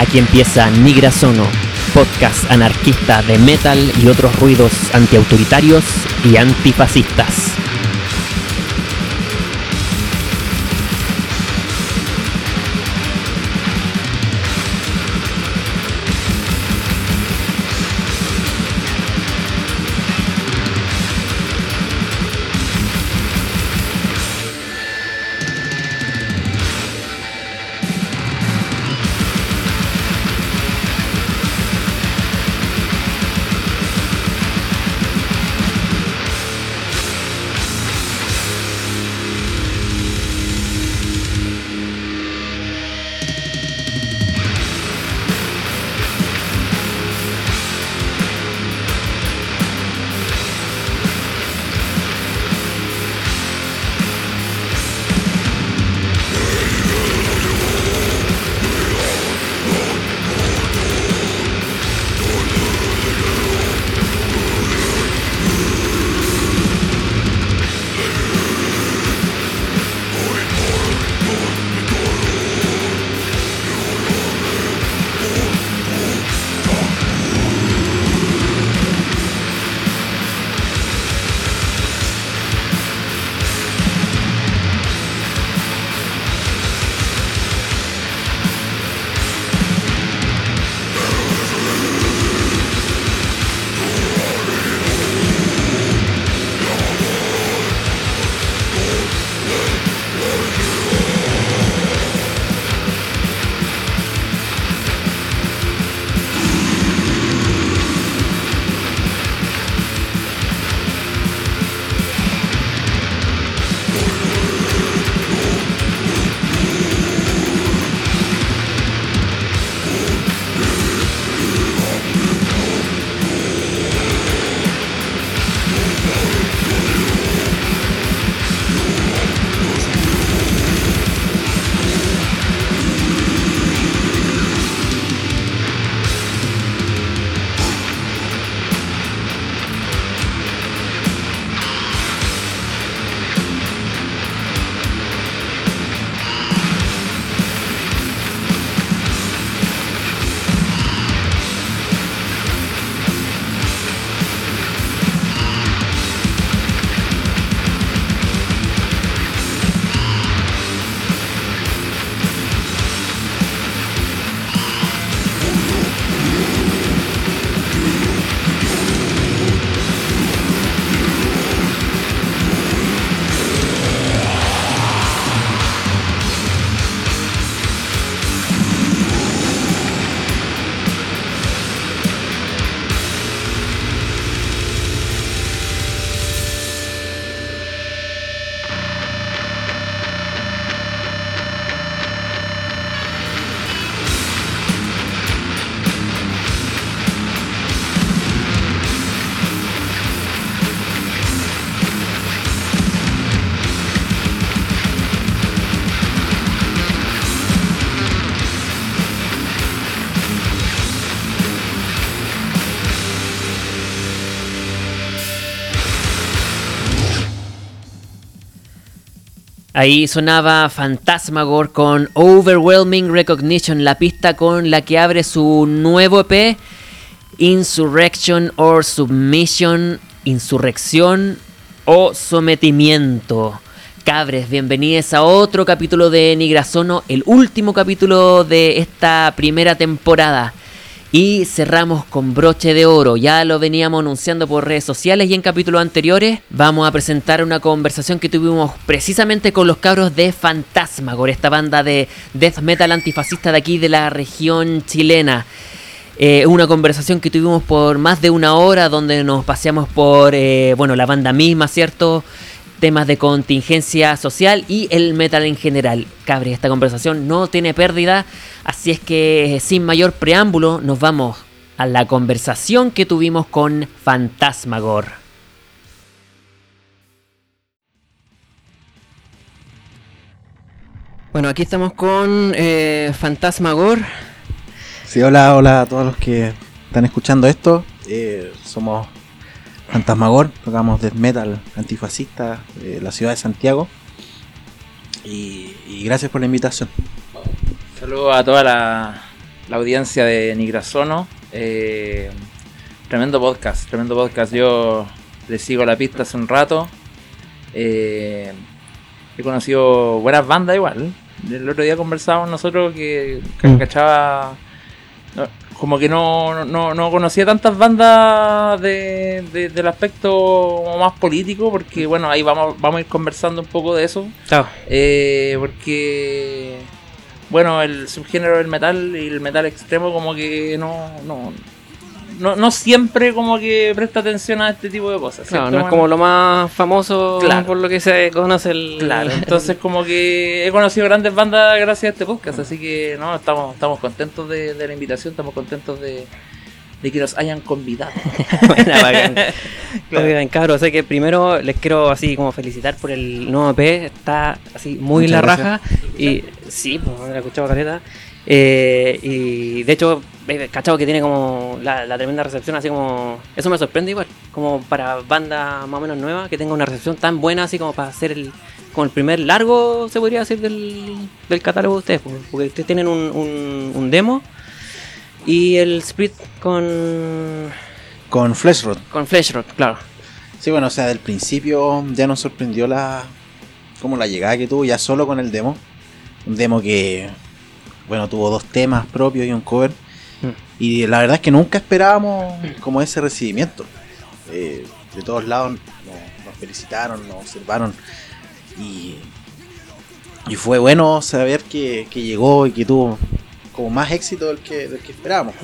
Aquí empieza Nigrasono, podcast anarquista de metal y otros ruidos antiautoritarios y antifascistas. Ahí sonaba Phantasmagore con Overwhelming Recognition, la pista con la que abre su nuevo EP, Insurrection or Submission, Insurrección o Sometimiento. Cabres, bienvenidos a otro capítulo de Nigrasono, el último capítulo de esta primera temporada. Y cerramos con broche de oro. Ya lo veníamos anunciando por redes sociales y en capítulos anteriores. Vamos a presentar una conversación que tuvimos precisamente con los cabros de Fantasmagor, esta banda de death metal antifascista de aquí de la región chilena. Eh, una conversación que tuvimos por más de una hora donde nos paseamos por, eh, bueno, la banda misma, ¿cierto? Temas de contingencia social y el metal en general. Cabre, esta conversación no tiene pérdida, así es que sin mayor preámbulo nos vamos a la conversación que tuvimos con Fantasmagor. Bueno, aquí estamos con eh, Fantasmagor. Sí, hola, hola a todos los que están escuchando esto. Eh, somos Fantasmagor, tocamos death metal antifascista de la ciudad de Santiago. Y, gracias por la invitación. Saludos a toda la, la audiencia de Nigrasono. Eh, tremendo podcast, tremendo podcast. Yo le sigo la pista hace un rato. Eh, he conocido buenas bandas igual. El otro día conversábamos nosotros que, que Mm. cachaba. no, como que no, no, no conocía tantas bandas de, de- del aspecto más político, porque bueno, ahí vamos, vamos a ir conversando un poco de eso. Claro. Eh, porque, bueno, el subgénero del metal y el metal extremo como que no, no, no, no siempre como que presta atención a este tipo de cosas. Claro, ¿cierto? no es Bueno, como lo más famoso Claro. por lo que se conoce el. Claro, entonces como que he conocido grandes bandas gracias a este podcast, así que no, estamos, estamos contentos de, de la invitación, estamos contentos de, de que nos hayan convidado. Buena, bacán. Claro. Oigan, cabros, sé que primero les quiero así como felicitar por el nuevo EP, está así muy Muchas la gracias. raja. Y sí, pues la escuchado caleta. Eh, y de hecho, he cachado que tiene como la, la tremenda recepción, así como. Eso me sorprende igual, como para banda más o menos nueva, que tenga una recepción tan buena, así como para hacer el. Como el primer largo, se podría decir, del, del catálogo de ustedes, pues, porque ustedes tienen un, un, un demo y el split con, Con Fleshroot. con Fleshrock, claro. Sí, bueno, o sea, del principio ya nos sorprendió la como la llegada que tuvo ya solo con el demo. Un demo que, bueno, tuvo dos temas propios y un cover. Mm. Y la verdad es que nunca esperábamos como ese recibimiento. Eh, de todos lados nos, nos felicitaron, nos observaron. Y, y fue bueno saber que, que llegó y que tuvo como más éxito del que, del que esperábamos.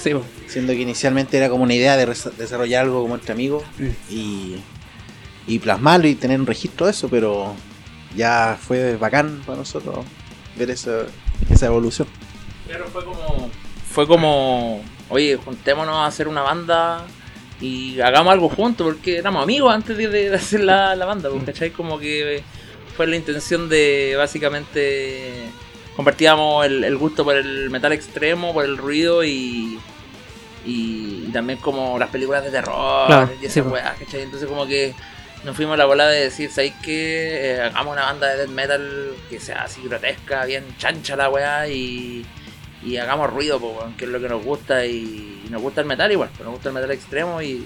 Sí. Siendo que inicialmente era como una idea de desarrollar algo como entre amigos Mm. y, y plasmarlo y tener un registro de eso, pero ya fue bacán para nosotros ver esa, esa evolución. Claro, fue como. Fue como. Oye, juntémonos a hacer una banda y hagamos algo juntos, porque éramos amigos antes de, de hacer la, la banda, pues, ¿cachai? Como que fue la intención de básicamente. Compartíamos el, el gusto por el metal extremo, por el ruido y. Y, y también como las películas de terror Claro, y sí, esas pues. weas, ¿cachai? Entonces como que nos fuimos a la bola de decir, ¿sabéis qué? Eh, hagamos una banda de death metal que sea así grotesca, bien chancha la weá y, y hagamos ruido, po, que es lo que nos gusta y, y nos gusta el metal igual, pues nos gusta el metal extremo y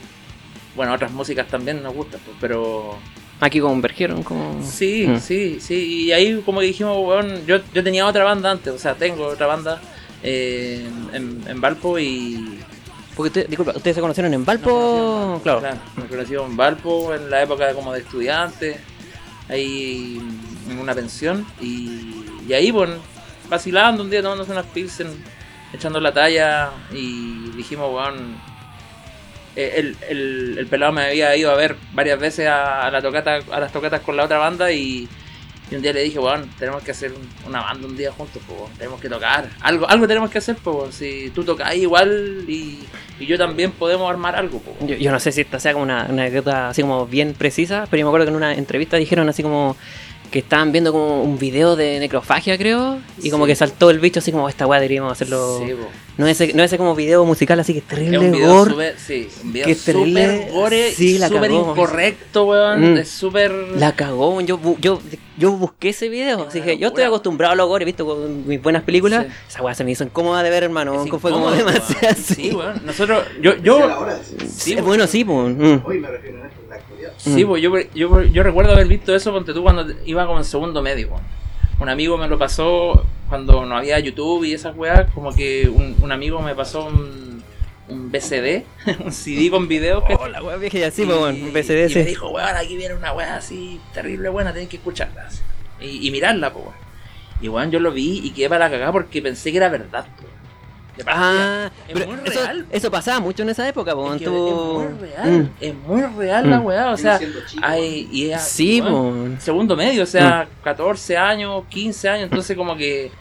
bueno, otras músicas también nos gustan, pues, pero Aquí convergieron como... sí, Mm. sí, sí, y ahí como que dijimos, weón, yo, yo tenía otra banda antes, o sea, tengo otra banda eh, en, en Valpo y... Porque usted- disculpa, ustedes se conocieron en Valpo, claro. Valpo, Nos conocimos en Valpo en la época como de estudiante, ahí en una pensión, y, y ahí, bueno, vacilando un día, tomándose unas pilsen, echando la talla, y dijimos, weón, eh, el, el, el pelado me había ido a ver varias veces a, a la tocata, a las tocatas con la otra banda, y, y un día le dije, weón, tenemos que hacer un- una banda un día juntos, pues, tenemos que tocar, algo, algo tenemos que hacer, pues, si tú tocas igual y, y yo también podemos armar algo, pues. Yo, yo no sé si esta sea como una, una anécdota así como bien precisa, pero yo me acuerdo que en una entrevista dijeron así como que estaban viendo como un video de necrofagia, creo, y como que saltó el bicho así como esta weá deberíamos hacerlo. Sí, no ese, no ese como video musical así que Es terrible un video gore. súper, sí, un video terrible. gore, Sí, la súper incorrecto, weón, Mm. es súper... La cagó, yo, yo, yo busqué ese video, así que yo estoy acostumbrado a los gore, visto con mis buenas películas, Sí. esa weá se me hizo incómoda de ver, hermano, es fue como demasiado así. Sí, weón, nosotros, yo, yo... Sí, weón. bueno, sí, pues. mm. Hoy me refiero a esto en la actualidad. Sí, Mm. pues yo, yo, yo recuerdo haber visto eso ponte tú cuando iba como en segundo medio. weón. Un amigo me lo pasó cuando no había YouTube y esas weas, como que un, un amigo me pasó un, un BCD, un CD con videos. que- Oh, la weá vieja ya sí, y, bueno, un BCD, y me sí. dijo, weón, aquí viene una wea así terrible buena, tenés que escucharla. así. Y, y mirarla, pues, weón. Y weón, yo lo vi y quedé para la cagada porque pensé que era verdad, pues. Ah, Es pero muy eso, real. eso pasaba mucho en esa época, Es, que tú- es muy real, Mm. es muy real la Mm. weá, o sea, hay, y es- Sí, weón, pues. segundo medio, o sea, 14 años, 15 años, entonces como que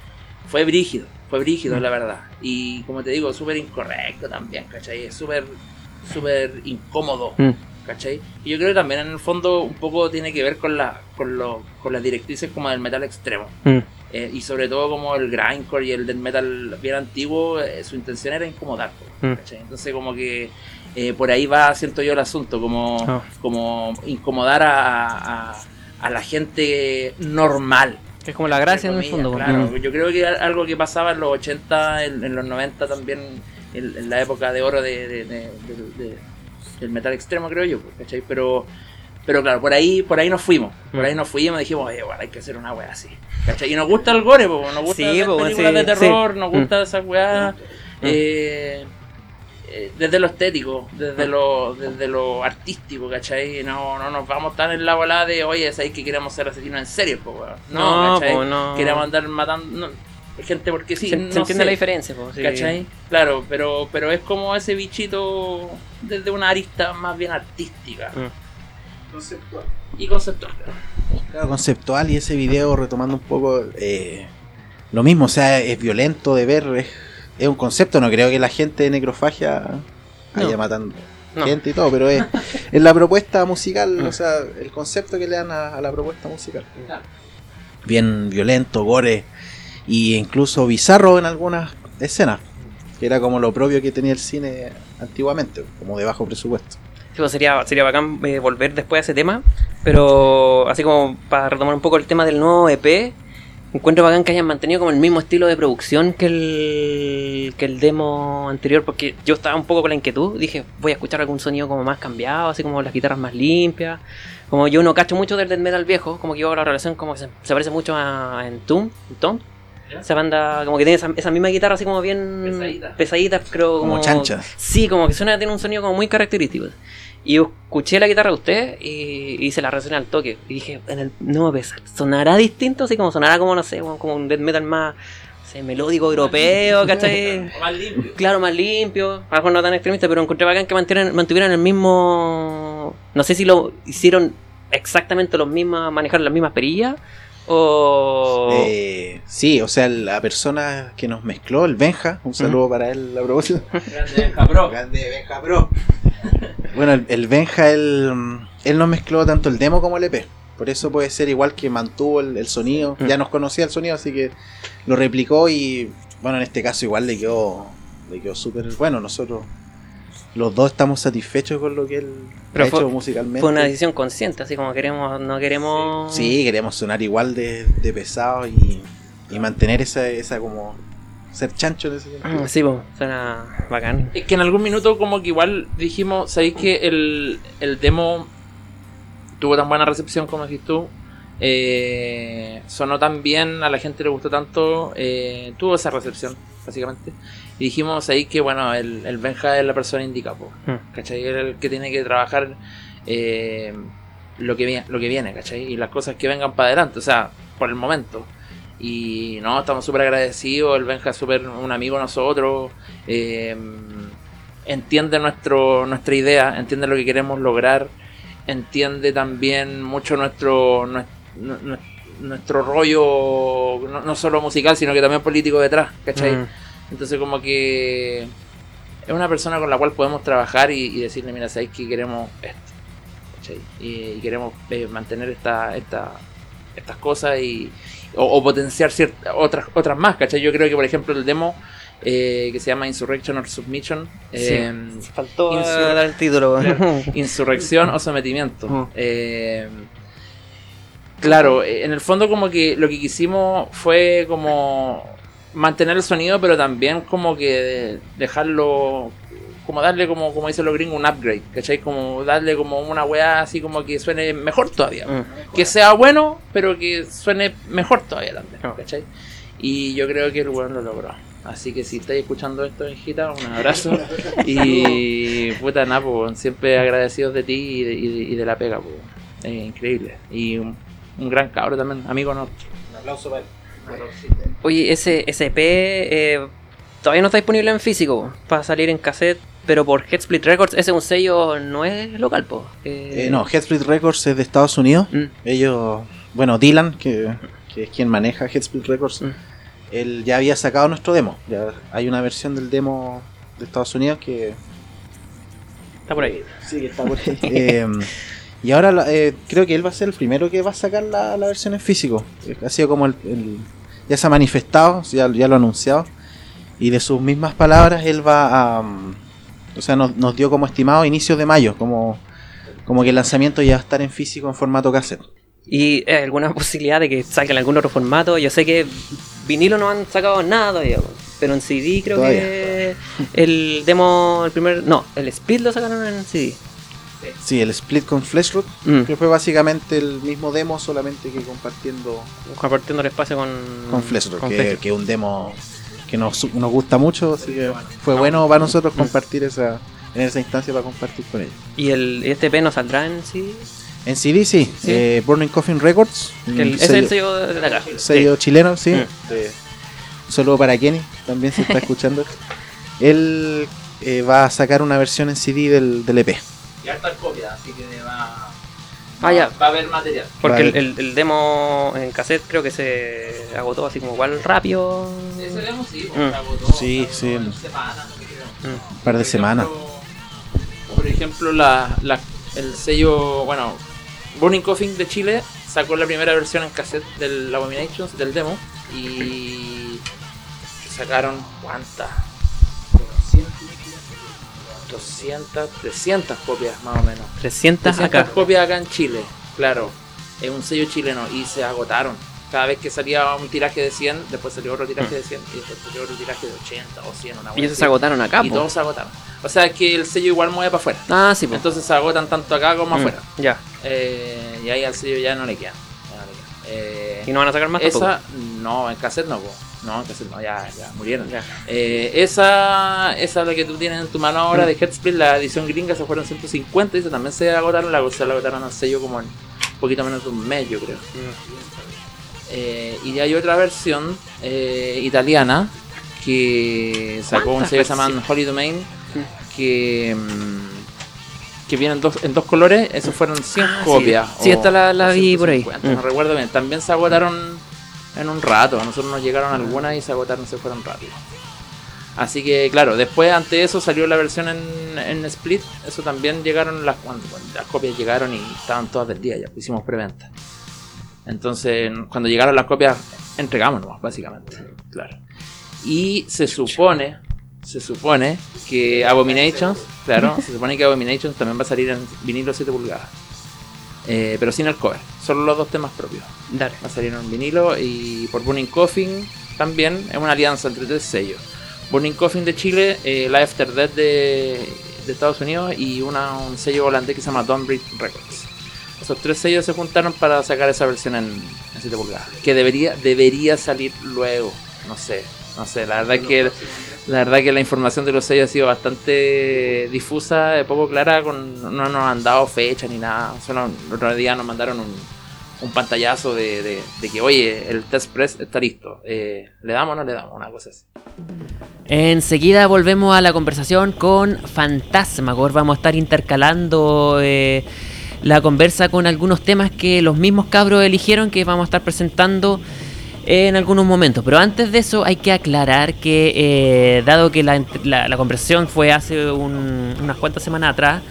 fue brígido, fue brígido la verdad. Y como te digo, súper incorrecto también, ¿cachai? Es súper, súper incómodo, Mm. ¿cachai? Y yo creo que también en el fondo un poco tiene que ver con, la, con, lo, con las directrices como del metal extremo. Mm. Eh, y sobre todo como el grindcore y el del metal bien antiguo, eh, su intención era incomodar. po, Mm. ¿cachai? Entonces como que eh, por ahí va, siento yo, el asunto, como, Ah. como incomodar a, a- a la gente normal. Que es como la gracia en el fondo. Claro, Mm. yo creo que al- algo que pasaba en los 80, en, en los 90 también, en, en la época de oro de, de- de- de- de- del metal extremo, creo yo, pues, ¿cachai? Pero, pero claro, por ahí, por ahí nos fuimos. Por Mm. ahí nos fuimos y dijimos, oye, igual hay que hacer una wea así. ¿cachai? Y nos gusta el gore, pues, nos gusta Sí, las pues, películas sí, de terror, sí. nos Mm. gusta esas weas. eh, eh, desde lo estético, desde lo, desde lo artístico, ¿cachai? No, no nos vamos tan en la bola de, oye, sabéis que queremos ser asesinos en serio, pues, weón. No, No, ¿cachai? no. Queremos andar matando no, gente porque sí, se, no se entiende sé, la diferencia, pues. sí. ¿Cachai? Claro, pero, pero es como ese bichito desde una arista más bien artística Mm. Conceptual. y conceptual. Claro, conceptual y ese video retomando un poco eh, lo mismo, o sea, es violento de ver, es, es un concepto, no creo que la gente de necrofagia haya No. matando No. gente y todo, pero es, es la propuesta musical, Mm. o sea, el concepto que le dan a, a la propuesta musical. Bien violento, gore y incluso bizarro en algunas escenas, que era como lo propio que tenía el cine antiguamente, como de bajo presupuesto. Sí, pues sería, sería bacán eh, volver después a ese tema. Pero así como para retomar un poco el tema del nuevo EP, encuentro bacán que hayan mantenido como el mismo estilo de producción que el, que el demo anterior. Porque yo estaba un poco con la inquietud. Dije, voy a escuchar algún sonido como más cambiado, así como las guitarras más limpias. Como yo no cacho mucho del death metal viejo, como que yo hago la relación como que se, se parece mucho a en Tomb, en. ¿Ya? Esa banda como que tiene esa, esa misma guitarra así como bien Pesadita. pesadita, pero Como chancha. Sí, como que suena, tiene un sonido como muy característico. Y yo escuché la guitarra de usted y hice la reacción al toque. Y dije, en el nuevo pesa, ¿sonará distinto? Así como sonará como, no sé, como, un death metal más no sé, melódico europeo, ¿cachai? Más limpio. Claro, más limpio, algo no tan extremista, pero encontré bacán que mantuvieran, mantuvieran el mismo... No sé si lo hicieron exactamente los mismos, manejar las mismas perillas o... Eh, sí, o sea, la persona que nos mezcló, el Benja, un saludo para él a propósito. Grande cabrón. Grande Benja Pro. Bueno, el, el Benja, él, él no mezcló tanto el demo como el EP. Por eso puede ser igual que mantuvo el, el sonido. Mm. Ya nos conocía el sonido, así que lo replicó y bueno, en este caso igual le quedó, le quedó súper bueno. Nosotros los dos estamos satisfechos con lo que él Pero ha fue- hecho musicalmente. Fue una decisión consciente, así como queremos, no queremos... Sí, queríamos sonar igual de, de pesado y, y mantener esa, esa como ser chancho en ese sentido. Ah, Sí, pues, suena bacán. Es que en algún minuto como que igual dijimos, ¿sabéis que el, el demo tuvo tan buena recepción como decís tú? Eh, sonó tan bien, a la gente le gustó tanto, eh, tuvo esa recepción, básicamente. Y dijimos, ¿sabéis que bueno, el, el Benja es la persona indicada, po, Mm. ¿cachai? Es el que tiene que trabajar eh, lo, que viene, lo que viene, ¿cachai? Y las cosas que vengan para adelante, o sea, por el momento. Y no, estamos súper agradecidos. El Benja es súper un amigo de nosotros. eh, entiende nuestro, nuestra idea, entiende lo que queremos lograr. Entiende también mucho nuestro, nues- nu- nu- nuestro, rollo, no, no solo musical, sino que también político detrás, ¿cachai? Mm. Entonces, como que es una persona con la cual podemos trabajar y, y decirle, mira, sabéis que queremos esto, ¿cachai? Y, y queremos eh, mantener esta, esta, estas cosas y, o, o potenciar ciertas otras, otras más, ¿cachai? Yo creo que, por ejemplo, el demo eh, que se llama Insurrection or Submission, eh, Sí, faltó Insur- dar el título. insurrección o sometimiento. Eh, claro, eh, en el fondo como que lo que quisimos fue como mantener el sonido, pero también como que dejarlo, como darle como, como dicen los gringos, un upgrade, ¿cachai? Como darle como una weá así como que suene mejor todavía. Mm. Que sea bueno, pero que suene mejor todavía también, Ah. ¿cachai? Y yo creo que el weón lo logró. Así que si estáis escuchando esto, hijita, un abrazo. y puta, nada, po, siempre agradecidos de ti y de, y de- y de la pega, po. Eh, increíble. Y un, un gran cabro también, amigo nuestro. Un aplauso para él. Oye, ese SP eh, todavía no está disponible en físico para salir en cassette, pero por Headsplit Records, ese es un sello, no es local, po. Eh, Eh, no, Headsplit Records es de Estados Unidos. Mm. Ellos, bueno, Dylan, que, que es quien maneja Headsplit Records, Mm. él ya había sacado nuestro demo. Ya hay una versión del demo de Estados Unidos que Está por ahí. sí que está por ahí. Eh, y ahora eh, creo que él va a ser el primero que va a sacar la, la versión en físico. Eh, Ha sido como el, el- ya se ha manifestado, ya, ya lo ha anunciado. Y de sus mismas palabras, él va a. mm, o sea, nos, nos dio como estimado inicios de mayo, como, como que el lanzamiento ya va a estar en físico en formato cassette. ¿Y hay alguna posibilidad de que saquen algún otro formato? Yo sé que vinilo no han sacado nada todavía, pero en CD creo que el demo, el primer... No, el split lo sacaron en CD. Sí, el split con Fleshroot, Mm. que fue básicamente el mismo demo, solamente que compartiendo Compartiendo el espacio con... con Fleshroot, con que, Fleshroot. que es un demo que nos, nos gusta mucho, así que fue bueno para nosotros compartir esa en esa instancia para compartir con ellos. ¿Y el este P no saldrá en CD? En CD sí, Sí. eh, Burning Coffin Records, el- ese es el sello de acá. sello chileno, sí. Mm. un saludo para Kenny, también se está escuchando. Él eh, va a sacar una versión en CD del, del EP. Y hartas copias, así que va, Ah, ya. va a haber material. Porque Vale. el, el- el demo en cassette creo que se agotó así como igual rápido. Ese demo sí, Mm. se agotó, Sí, se sí. creo. Mm. Un par de semanas. Por ejemplo, la, la- el sello, bueno, Burning Coffin de Chile sacó la primera versión en cassette del Abominations, del demo, y sacaron cuántas? 200, 300 copias más o menos. 300 300 acá. copias acá en Chile, claro. Es un sello chileno y se agotaron. Cada vez que salía un tiraje de 100, después salió otro tiraje de 100 y después salió otro tiraje de 80 o 100. Una Y esos se agotaron acá, Y po. todos se agotaron. O sea que el sello igual mueve para afuera. Ah, sí, po. Entonces se agotan tanto acá como Mm, afuera. Ya. Eh, y ahí al sello ya no le quedan. Ya no le quedan. Eh, ¿Y no van a sacar más tampoco? esa, no, en cassette no, po. No, en cassette no, ya, ya murieron. Ya. Eh, esa, esa la que tú tienes en tu mano ahora de Headsplit, la edición gringa, se fueron 150 y también se agotaron, la, se la agotaron al sello como en un poquito menos de un mes, yo creo. Eh, y hay otra versión eh, italiana que sacó un ¿Cuántas sello que se llama Holy Domain que, mm, que viene en dos, en dos colores. Esos fueron 100 Ah, sí. copias. Sí, o- esta la- la vi por ahí. 150, Mm. No recuerdo bien. También se agotaron en un rato. A nosotros nos llegaron algunas y se agotaron, se fueron rápido. Así que, claro, después ante eso salió la versión en, en Split. Eso también llegaron, las, cuando- las copias llegaron y estaban todas del día. Ya hicimos preventa. Entonces, cuando llegaron las copias, entregamos nomás, básicamente. Claro. Y se supone, se supone que Abominations, claro, se supone que Abominations también va a salir en vinilo 7 pulgadas. Eh, pero sin el cover, solo los dos temas propios. Dale. Va a salir en vinilo y por Burning Coffin también es una alianza entre tres sellos. Burning Coffin de Chile, eh, la After Death de, de Estados Unidos y una, un sello holandés que se llama Dawnbreed Records. Esos tres sellos se juntaron para sacar esa versión en, en 7 pulgadas. Que debería, debería salir luego. No sé, no sé. La verdad que la verdad que la información de los sellos ha sido bastante difusa, poco clara, no nos han dado fecha ni nada. Solo el día nos mandaron un, pantallazo de que, oye, el test press está listo. Eh, ¿Le damos o no le damos? Una cosa así. Enseguida volvemos a la conversación con Fantasmagor. Vamos a estar intercalando eh, la conversa con algunos temas que los mismos cabros eligieron que vamos a estar presentando en algunos momentos. Pero antes de eso hay que aclarar que eh, dado que la, la- la conversación fue hace un- unas cuantas semanas atrás,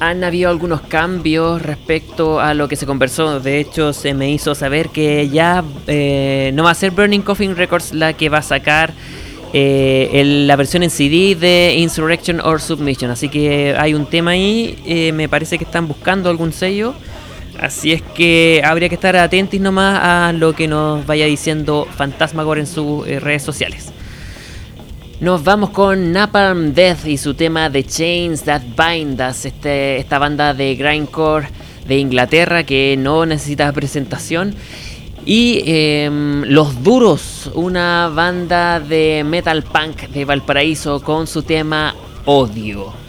han habido algunos cambios respecto a lo que se conversó. De hecho, se me hizo saber que ya eh, no va a ser Burning Coffin Records la que va a sacar eh, el- la versión en CD de Insurrection or Submission. Así que hay un tema ahí. eh, me parece que están buscando algún sello. Así es que habría que estar atentos nomás a lo que nos vaya diciendo Fantasmagor en sus eh, redes sociales. Nos vamos con Napalm Death y su tema The Chains That Bind Us, este, esta banda de grindcore de Inglaterra que no necesita presentación. Y em, Los Duros, una banda de metal punk de Valparaíso con su tema Odio.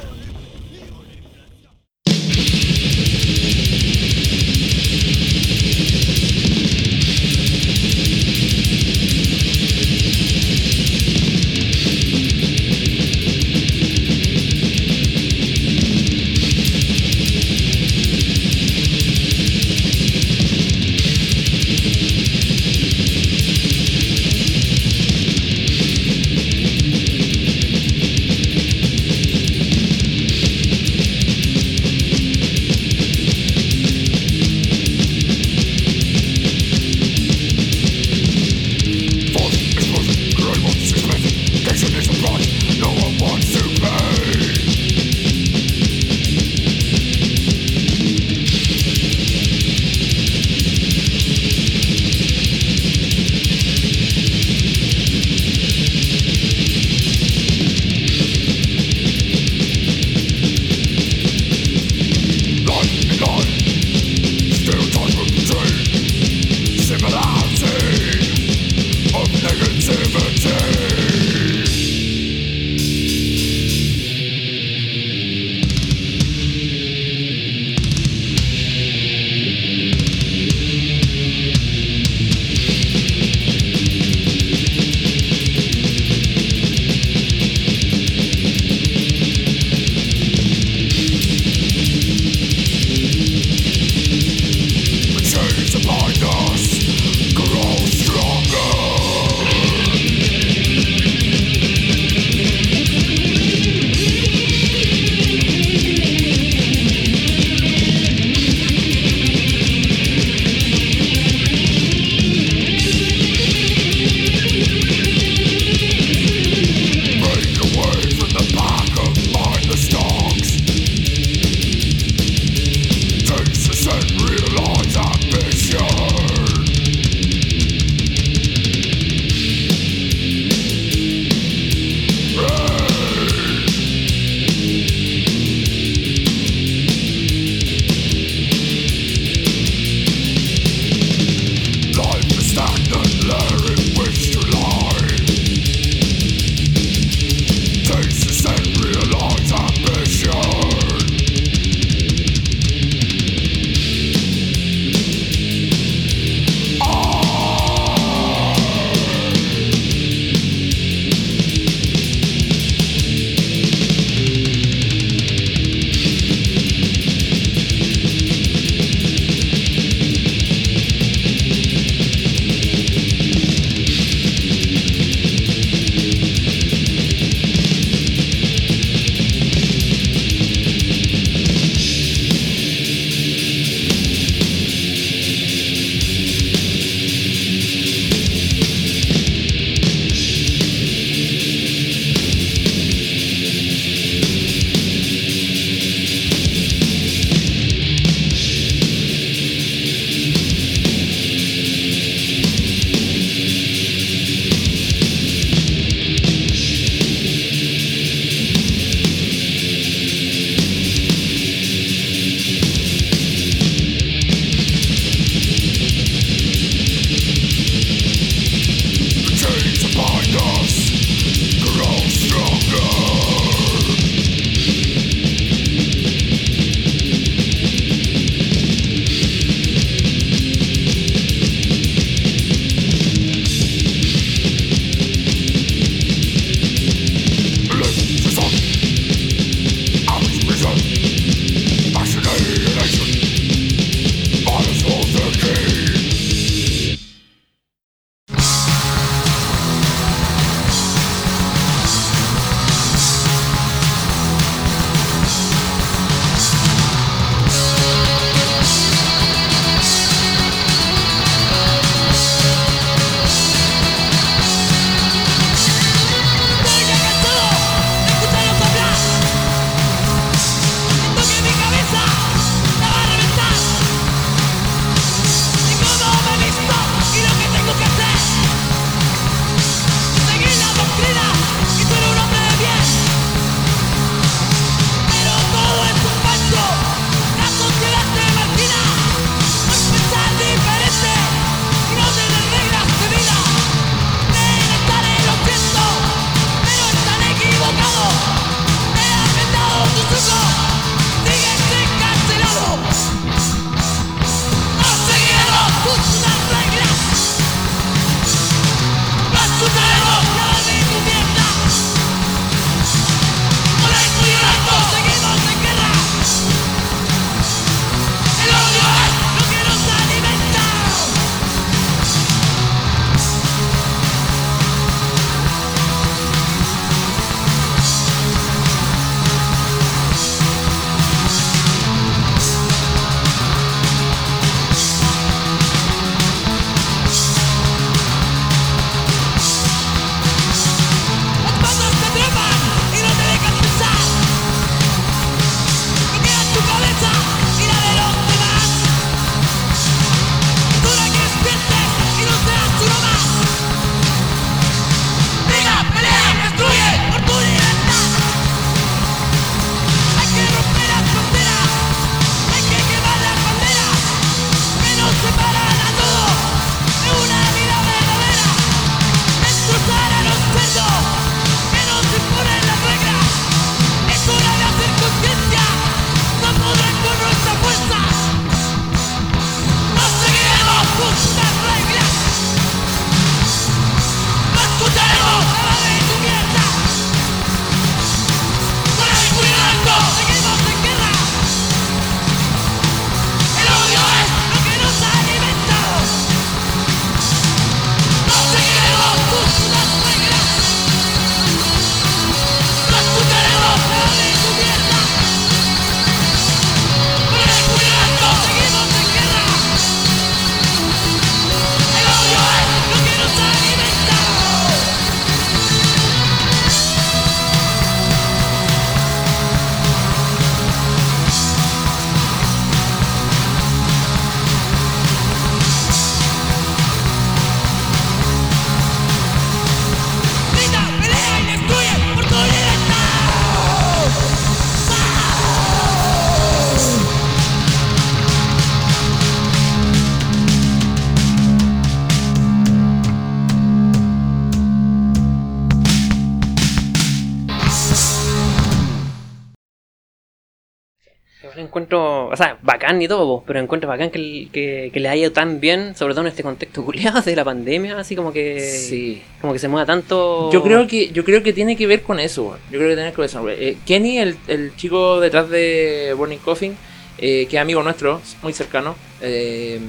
Y todo, po, pero encuentro bacán que, que, que le haya ido tan bien, sobre todo en este contexto culiado de la pandemia, así como que Sí. como que se mueva tanto. Yo creo que yo creo que tiene que ver con eso. Yo creo que tiene que ver con eso. Eh, Kenny, el, el chico detrás de Burning Coffin, eh, que es amigo nuestro, muy cercano, eh,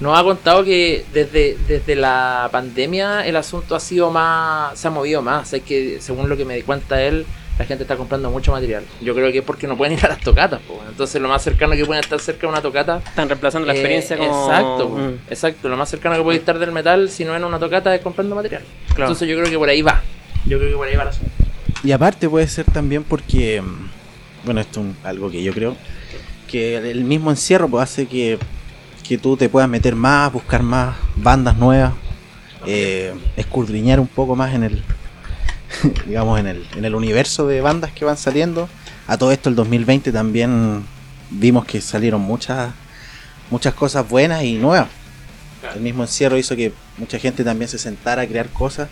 nos ha contado que desde, desde la pandemia el asunto ha sido más, se ha movido más. Es que según lo que me di cuenta él, la gente está comprando mucho material. Yo creo que es porque no pueden ir a las tocatas. po. Entonces lo más cercano que pueden estar cerca de una tocata están reemplazando la eh, experiencia como Exacto, po. Mm. exacto. Lo más cercano que puede estar del metal, si no en una tocata, es comprando material. Claro. Entonces yo creo que por ahí va. Yo creo que por ahí va la asunto. Y aparte puede ser también porque, mm, bueno, esto es un- algo que yo creo, que el mismo encierro pues, hace que, que tú te puedas meter más, buscar más bandas nuevas, eh, escudriñar un poco más en el, digamos, en el, en el universo de bandas que van saliendo. A todo esto el 2020 también vimos que salieron muchas, muchas cosas buenas y nuevas. El mismo encierro hizo que mucha gente también se sentara a crear cosas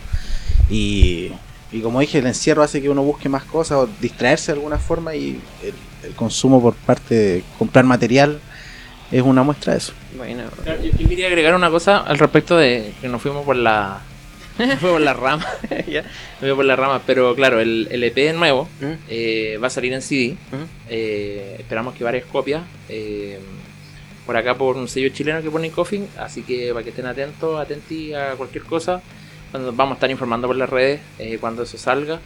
y, y como dije, el encierro hace que uno busque más cosas o distraerse de alguna forma y el, consumo por parte de comprar material es una muestra de eso. Bueno, yo quería agregar una cosa al respecto de que nos fuimos por la. Nos fuimos por la rama. ya. Nos fuimos por la rama, pero claro, el, el EP nuevo Mm, eh, va a salir en CD. mm. Eh, esperamos que varias copias. eh, por acá por un sello chileno que pone Coffin. Así que para que estén atentos, atentos a cualquier cosa. Cuando vamos a estar informando por las redes eh, cuando eso salga.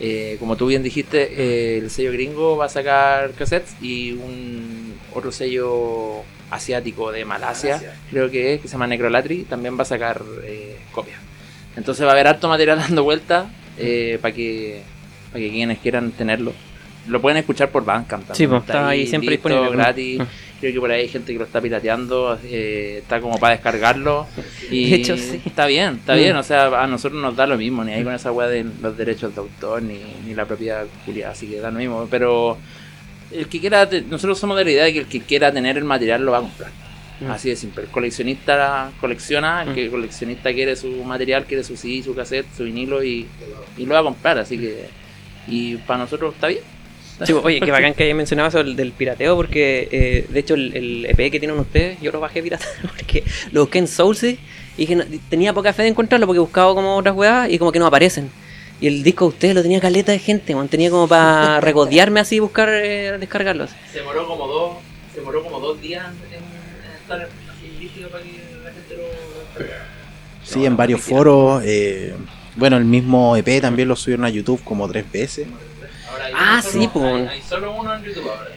Eh, como tú bien dijiste, el sello gringo va a sacar cassettes y un otro sello asiático de Malasia, creo que es, que se llama Necrolatry, también va a sacar copias. Entonces va a haber harto material dando vuelta para que, para que quienes quieran tenerlo. Lo pueden escuchar por Bandcamp también. Sí, pues, está ahí siempre listo, disponible. gratis. Mm. Creo que por ahí hay gente que lo está pirateando, eh, está como para descargarlo. Y De hecho, sí. Está bien, está Mm. bien. O sea, a nosotros nos da lo mismo, ni ahí con esa weá de los derechos de autor, ni, ni la propiedad culiada, así que da lo mismo. Pero el que quiera, nosotros somos de la idea de que el que quiera tener el material lo va a comprar. Mm. Así de simple. El coleccionista colecciona, el Mm. que el coleccionista quiere su material, quiere su CD, su cassette, su vinilo y, y lo va a comprar. Así que, y para nosotros está bien. Sí, pues, oye, qué bacán que hayas mencionado eso del, del pirateo, porque eh, de hecho el, el EP que tienen ustedes, yo lo bajé pirata, porque lo busqué en Soulsy y que no- tenía poca fe de encontrarlo porque buscaba como otras weas y como que no aparecen. Y el disco de ustedes lo tenía caleta de gente, man, tenía como para regodearme así y buscar eh, descargarlos. Se demoró como dos, se demoró como dos días Sí, en varios foros. eh, bueno, el mismo EP también lo subieron a YouTube como tres veces. Ahora Ah, sí, solo- pues. Hay, hay solo uno en YouTube ahora.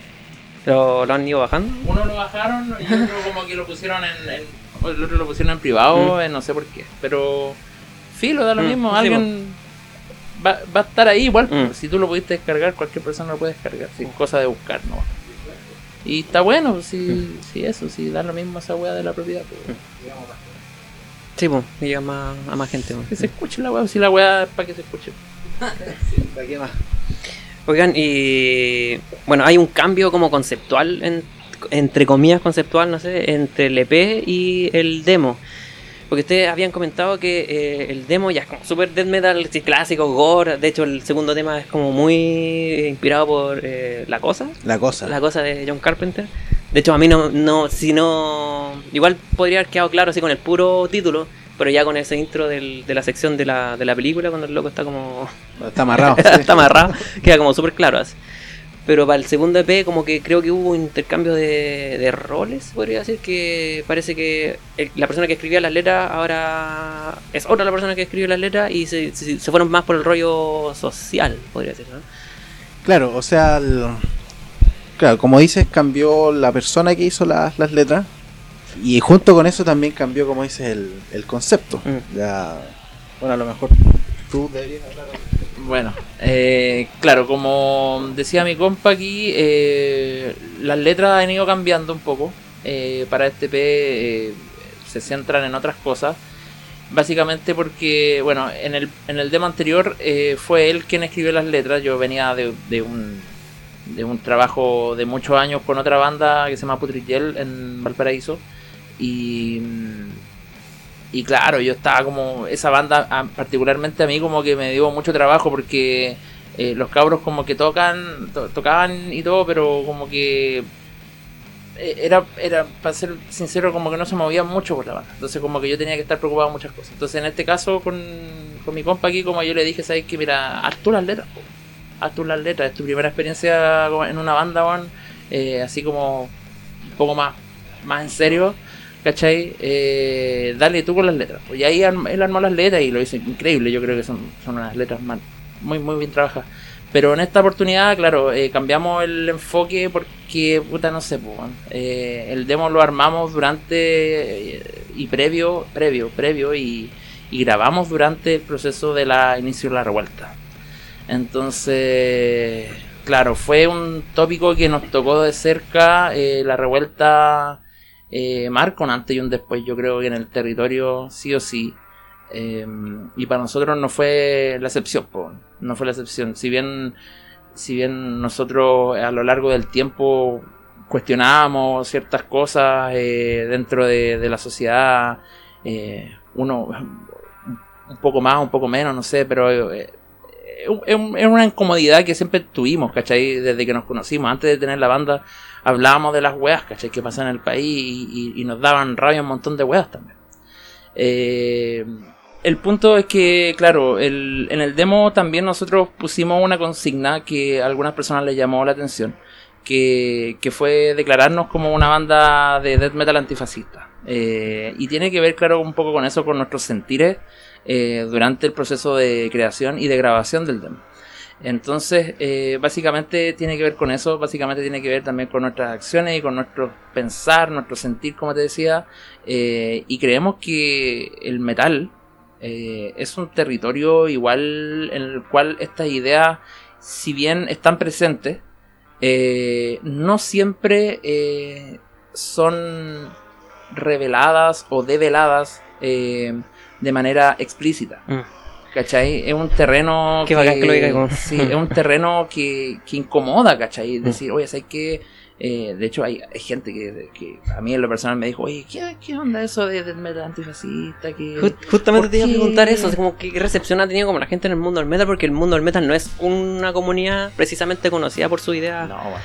¿Lo, lo han ido bajando? Uno lo bajaron y otro como que lo pusieron en, en- o el otro lo pusieron en privado, eh, no sé por qué. Pero filo, da lo Mm, mismo, sí, alguien va, va a estar ahí igual. Mm. Si tú lo pudiste descargar, cualquier persona lo puede descargar, sin cosa de buscar, ¿no? Y está bueno, si, Mm. si eso, si da lo mismo esa weá de la propiedad. pues, Sí, pues, que llega más, a más gente. Que se escuche la weá, si la weá es para que se escuche. ¿Para qué más? Oigan, y bueno, hay un cambio como conceptual, en- entre comillas conceptual, no sé, entre el EP y el demo. Porque ustedes habían comentado que eh, el demo ya es como super death metal, sí, clásico, gore. De hecho, el segundo tema es como muy inspirado por eh, La Cosa, La cosa. La Cosa de John Carpenter. De hecho, a mí no, no, si no. Igual podría haber quedado claro así con el puro título, pero ya con ese intro del- de la sección de la, de la película, cuando el loco está como Está amarrado. sí. está amarrado, queda como súper claro así. Pero para el segundo EP como que creo que hubo intercambio de, de roles, podría decir, que parece que el- la persona que escribía las letras ahora es otra la persona que escribió las letras y se, se- se fueron más por el rollo social, podría decir, ¿no? Claro, o sea, el- claro, como dices, cambió la persona que hizo las, las letras y junto con eso también cambió, como dices, el, el concepto. Mm. Ya, bueno, a lo mejor tú deberías hablar. Bueno, eh, claro, como decía mi compa aquí, eh, las letras han ido cambiando un poco. Eh, para este P eh, se centran en otras cosas. Básicamente porque, bueno, en el, en el demo anterior eh, fue él quien escribió las letras. Yo venía de, de un, de un trabajo de muchos años con otra banda que se llama Putrigel en Valparaíso. Y, y claro, yo estaba como. Esa banda, particularmente a mí, como que me dio mucho trabajo porque eh, los cabros como que tocan, to- tocaban y todo, pero como que eh, era, era, para ser sincero, como que no se movían mucho por la banda. Entonces como que yo tenía que estar preocupado en muchas cosas. Entonces en este caso con, con mi compa aquí, como yo le dije, ¿sabes qué? Mira, haz tú las letras, haz tú las letras. Es tu primera experiencia en una banda. Eh, así como un poco más, más en serio. ¿Cachai? Eh, dale tú con las letras. Y ahí él armó las letras y lo hizo increíble. Yo creo que son, son unas letras man- muy, muy bien trabajadas. Pero en esta oportunidad, claro, eh, cambiamos el enfoque porque, puta, no sé, pues. Eh, el demo lo armamos durante y previo, previo, previo y, grabamos durante el proceso de la inicio de la revuelta. Entonces, claro, fue un tópico que nos tocó de cerca. la revuelta eh, marca un antes y un después, yo creo que en el territorio, sí o sí. Eh, y para nosotros no fue la excepción, no fue la excepción. Si bien, si bien nosotros a lo largo del tiempo cuestionábamos ciertas cosas eh, dentro de, de la sociedad, eh, uno un poco más, un poco menos, no sé, pero eh, es un- es una incomodidad que siempre tuvimos, ¿cachai? Desde que nos conocimos, antes de tener la banda, hablábamos de las weas, ¿cachai? Que pasan en el país y nos daban rabia un montón de weas también. Eh, el punto es que, claro, el- en el demo también nosotros pusimos una consigna que a algunas personas les llamó la atención, que, que fue declararnos como una banda de death metal antifascista. Eh, y tiene que ver, claro, un poco con eso, con nuestros sentires eh, durante el proceso de creación y de grabación del demo. Entonces, eh, básicamente tiene que ver con eso, básicamente tiene que ver también con nuestras acciones y con nuestro pensar, nuestro sentir, como te decía, eh, y creemos que el metal es un territorio igual en el cual estas ideas, si bien están presentes, no siempre son reveladas o develadas de manera explícita. Mm. ¿Cachai? Es un terreno Qué bacán que lo diga sí, es un terreno que, que incomoda, ¿cachai? Decir, oye, ¿sabes qué? Eh, de hecho, hay, hay gente que, que a mí en lo personal me dijo, oye, ¿qué, qué onda eso de, del metal antifascista? Que... Ju- justamente ¿por te iba a preguntar eso, como qué recepción ha tenido como la gente en el mundo del metal, porque el mundo del metal no es una comunidad precisamente conocida por su idea. No, bueno.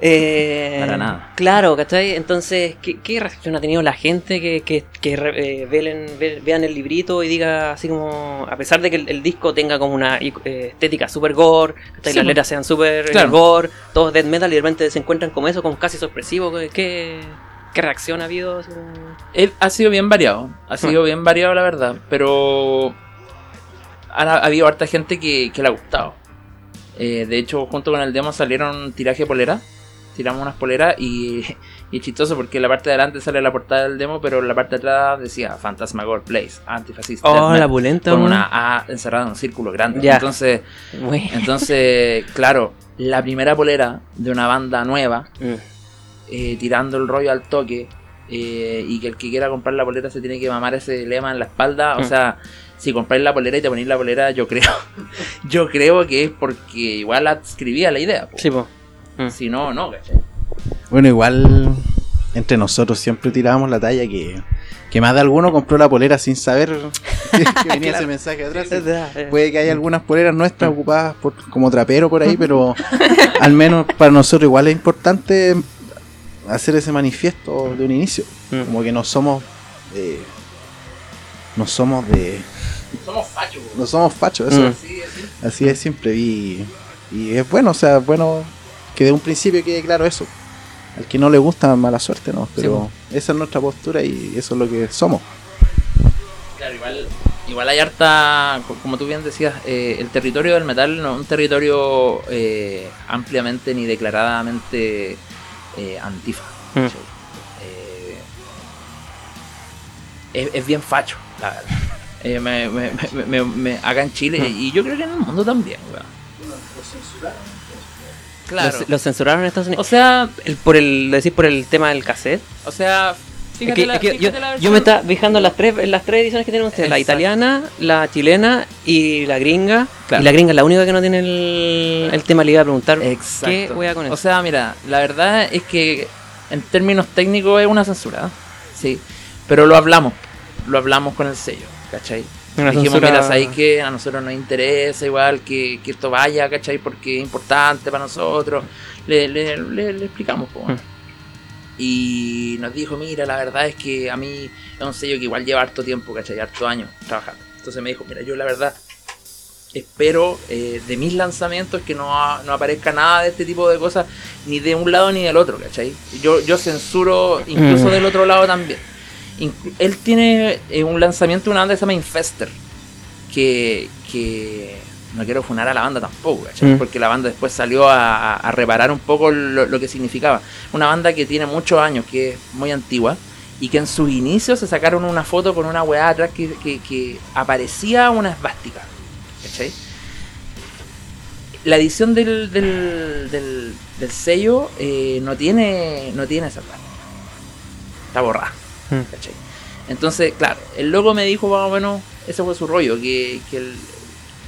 Eh, Para nada. Claro, ¿cachai? Entonces, ¿qué, qué recepción ha tenido la gente que, que, que re- eh, velen- ve- vean el librito y diga así como, a pesar de que el, el disco tenga como una eh, estética super gore. Sí, las letras sean super Claro. gore, todos death metal y de repente se encuentran como eso, como casi sorpresivo, ¿qué, reacción ha habido? Él ha sido bien variado, ha Ah. sido bien variado la verdad, pero ha, ha habido harta gente que, que le ha gustado. Eh, de hecho, junto con el demo salieron tiraje polera, tiramos unas poleras y, y chistoso porque en la parte de adelante sale la portada del demo, pero en la parte de atrás decía Fantasmagor Place, antifascista. Oh, la metal", pulenta. con una A encerrada en un círculo grande. Ya. Entonces, entonces, claro, la primera polera de una banda nueva Mm. eh, tirando el rollo al toque eh, y que el que quiera comprar la polera se tiene que mamar ese lema en la espalda. O Mm. sea, si compráis la polera y te ponéis la polera, yo creo, yo creo que es porque igual adscribía la idea. po. Sí, po. Mm. Si no, no, ¿cachai? Bueno, igual entre nosotros siempre tirábamos la talla que, que más de alguno compró la polera sin saber que, que venía ese mensaje atrás. Es verdad. Puede que haya algunas poleras nuestras ocupadas por, como trapero por ahí, pero al menos para nosotros igual es importante hacer ese manifiesto de un inicio. Mm. Como que no somos eh, no somos de Somos fachos. no somos fachos, eso Mm. Así, es siempre y, y es bueno, o sea, es bueno que de un principio quede claro eso. Al que no le gusta mala suerte, no, pero esa es nuestra postura y eso es lo que somos. Claro, igual, igual hay harta, co- como tú bien decías, eh, el territorio del metal no es un territorio eh, ampliamente ni declaradamente eh, antifa. Mm. Eh, es, es bien facho, la verdad. Eh, me, me- me- me- me- acá en Chile y yo creo que en el mundo también, weón. Claro. Los, los censuraron en Estados Unidos. O sea, El- por el, decir por el tema del cassette. o sea, Es fíjate que- la, es que yo, fíjate la yo me estaba fijando en las tres, las tres ediciones que tienen ustedes, la italiana, la chilena y la gringa. Claro. Y la gringa es la única que no tiene el, el tema, le iba a preguntar Exacto. qué wea con eso. O sea, mira, la verdad es que en términos técnicos es una censura, ¿eh? sí, pero lo hablamos, lo hablamos con el sello, ¿cachai? Una Dijimos, censura- mira, ¿sabéis que A nosotros nos interesa igual que, que esto vaya, ¿cachai? Porque es importante para nosotros. Le, le, le- le explicamos, Mm. Y nos dijo, mira, la verdad es que a mí es un sello que igual lleva harto tiempo, ¿cachai? Harto años trabajando. Entonces me dijo, mira, yo la verdad espero eh, de mis lanzamientos que no, ha- no aparezca nada de este tipo de cosas, ni de un lado ni del otro, ¿cachai? Yo, yo censuro incluso Mm. del otro lado también. Él tiene eh, un lanzamiento de una banda que se llama Infester, que, que no quiero funar a la banda tampoco. Mm. Porque la banda después salió a, reparar un poco lo, lo que significaba. Una banda que tiene muchos años, que es muy antigua, y que en sus inicios se sacaron una foto con una weá atrás que, que- que aparecía una esvástica, ¿cachai? La edición del, del, del, del sello eh, no tiene no tiene esa esvástica. Está borrada. Mm. Entonces, claro, el loco me dijo más o menos, ese fue su rollo, que, que el-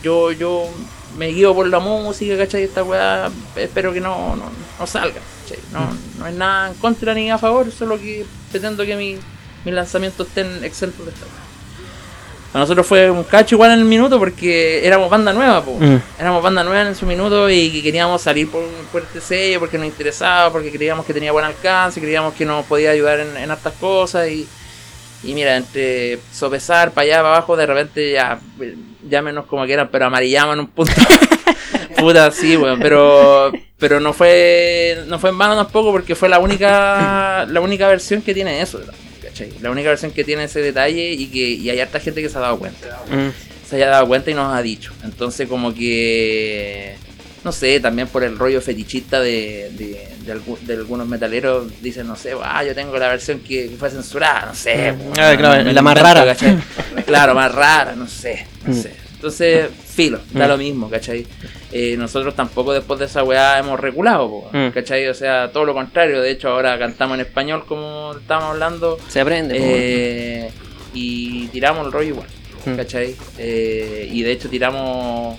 yo, yo me guío por la música, ¿cachai? Esta weá, espero que no, no, no salga, ¿cachai? No, no es nada en contra ni a favor, solo que pretendo que mi- mis lanzamientos estén exentos de esta weá. Para nosotros fue un cacho igual en el minuto porque éramos banda nueva, po. Mm. Éramos banda nueva en su minuto y que queríamos salir por, por este sello porque nos interesaba, porque creíamos que tenía buen alcance, creíamos que nos podía ayudar en, en hartas cosas y, y mira, entre sopesar para allá, para abajo, de repente ya, llámenos como quieran, pero amarillamos en un punto. Puta, sí, weón, pero, pero no fue, no fue en vano tampoco porque fue la única, la única versión que tiene eso, ¿cachai? La única versión que tiene ese detalle y que y hay harta gente que se ha dado cuenta Mm. se haya dado cuenta y nos ha dicho. Entonces como que, no sé, también por el rollo fetichista de, de, de algu- de algunos metaleros, dicen, no sé, ah, yo tengo la versión que, que fue censurada, no sé. Mm. pues, Ah, claro, la más rara. ¿cachai? Claro, más rara, no sé, no Mm. sé. Entonces, filo, da Mm. lo mismo, ¿cachai? Eh, nosotros tampoco después de esa weá hemos reculado, po, Mm. ¿cachai? O sea, todo lo contrario, de hecho ahora cantamos en español como estábamos hablando. Se aprende. Eh, y tiramos el rollo igual, Mm. ¿cachai? Eh, y de hecho tiramos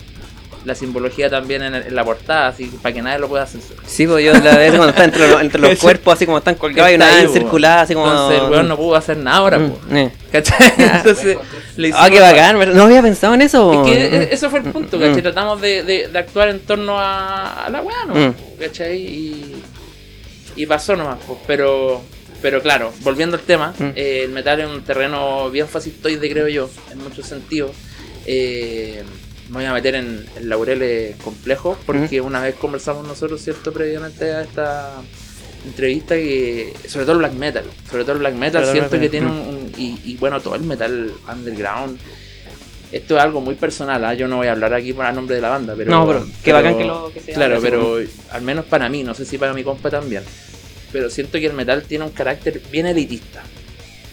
la simbología también en, el- en la portada, así para que nadie lo pueda censurar. Sí, pues yo la vez cuando está entre los, entre los Ese- cuerpos, así como están colgados y una ahí, circular, así como. Entonces el weón no pudo hacer nada ahora, Mm, eh. ¿cachai? Entonces le Ah, qué bacán, no había pensado en eso. Es que e- eso fue el punto, ¿cachai? Mm. Tratamos de, de- de actuar en torno a, a la weá, ¿no? Mm. ¿cachai? Y, y pasó nomás, pues, pero, pero claro, volviendo al tema, Mm. eh, el metal es un terreno bien fascistoide, creo yo, en muchos sentidos. Eh, me voy a meter en, en laureles complejos, porque una vez conversamos nosotros, ¿cierto? Previamente a esta entrevista, que sobre todo el black metal, sobre todo el black metal, Sobre siento que tiene un, un- y, y bueno, todo el metal underground. Esto es algo muy personal, ¿ah? yo no voy a hablar aquí por el nombre de la banda, pero... No, pero qué bacán que lo- que se Claro, pero al menos para mí, no sé si para mi compa también, pero siento que el metal tiene un carácter bien elitista.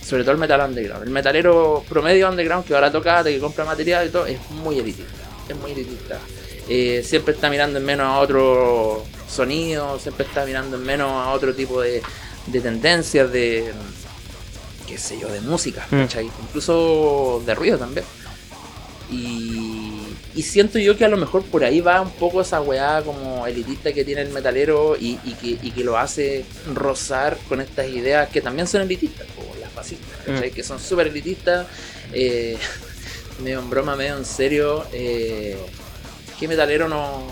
Sobre todo el metal underground. El metalero promedio underground que ahora toca, que compra material y todo, es muy elitista. Es muy elitista. Eh, siempre está mirando en menos a otro sonido, siempre está mirando en menos a otro tipo de, de tendencias, de qué sé yo, de música, Mm. ¿cachai? Incluso de ruido también. Y, y siento yo que a lo mejor por ahí va un poco esa weá como elitista que tiene el metalero y, y que, y que lo hace rozar con estas ideas que también son elitistas, como las fascistas, ¿cachai? que son súper elitistas, eh, medio en broma, medio en serio. Eh, ¿Qué metalero no,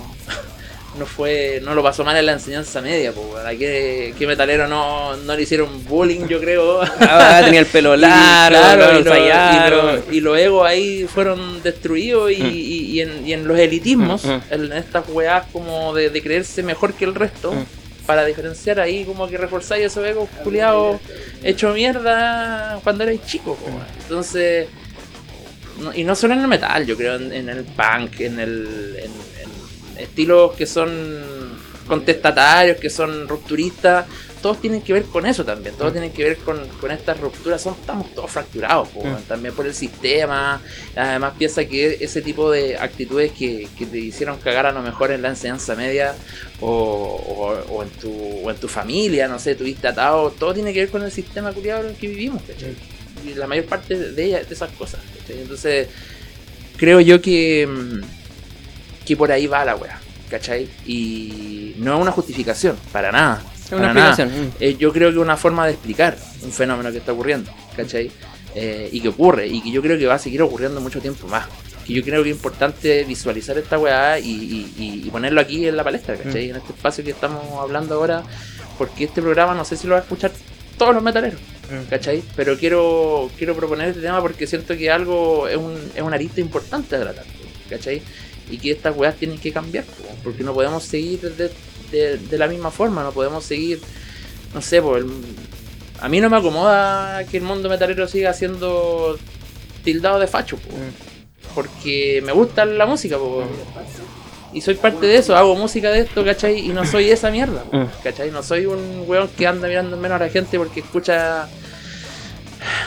no fue no lo pasó mal en la enseñanza media? ¿A qué, qué metalero no, no le hicieron bullying, yo creo? Ah, tenía el pelo Y, largo, claro, lo y, lo- y lo- y los egos ahí fueron destruidos y, Mm. y- y en, y en los elitismos, Mm, mm. en estas weás como de, de creerse mejor que el resto, Mm. para diferenciar ahí como que reforzáis esos egos culiados hecho mierda cuando erais weón. Entonces, y no solo en el metal, yo creo en, en el punk, en el en, en estilos que son contestatarios, que son rupturistas, todos tienen que ver con eso también, todos tienen que ver con, con estas rupturas, son, estamos todos fracturados, po, Mm. también por el sistema, además piensa que ese tipo de actitudes que, que te hicieron cagar a lo mejor en la enseñanza media o, o- o en, tu, o en tu familia, no sé, tuviste atado, todo tiene que ver con el sistema culiado en el que vivimos, ¿cachai? Y la mayor parte de ellas, de esas cosas, ¿cachai? Entonces, creo yo que, mm, que por ahí va la wea, ¿cachai? Y no es una justificación, para nada. Es una explicación. mm. Eh, yo creo que es una forma de explicar un fenómeno que está ocurriendo, ¿cachai? eh, y que ocurre, y que yo creo que va a seguir ocurriendo mucho tiempo más. Que yo creo que es importante visualizar esta weá y, y- y ponerlo aquí en la palestra, ¿cachai? En este espacio que estamos hablando ahora, porque este programa no sé si lo va a escuchar todos los metaleros, ¿cachai? Pero quiero, quiero proponer este tema porque siento que algo es, un, es una arista importante a tratar, ¿cachai? Y que estas weas tienen que cambiar, po, porque no podemos seguir de, de- de la misma forma, no podemos seguir, no sé, por el- a mí no me acomoda que el mundo metalero siga siendo tildado de facho, po, porque me gusta la música, po, y soy parte de eso, hago música de esto, ¿cachai? Y no soy esa mierda, Mm. ¿cachai? No soy un weón que anda mirando menos a la gente porque escucha,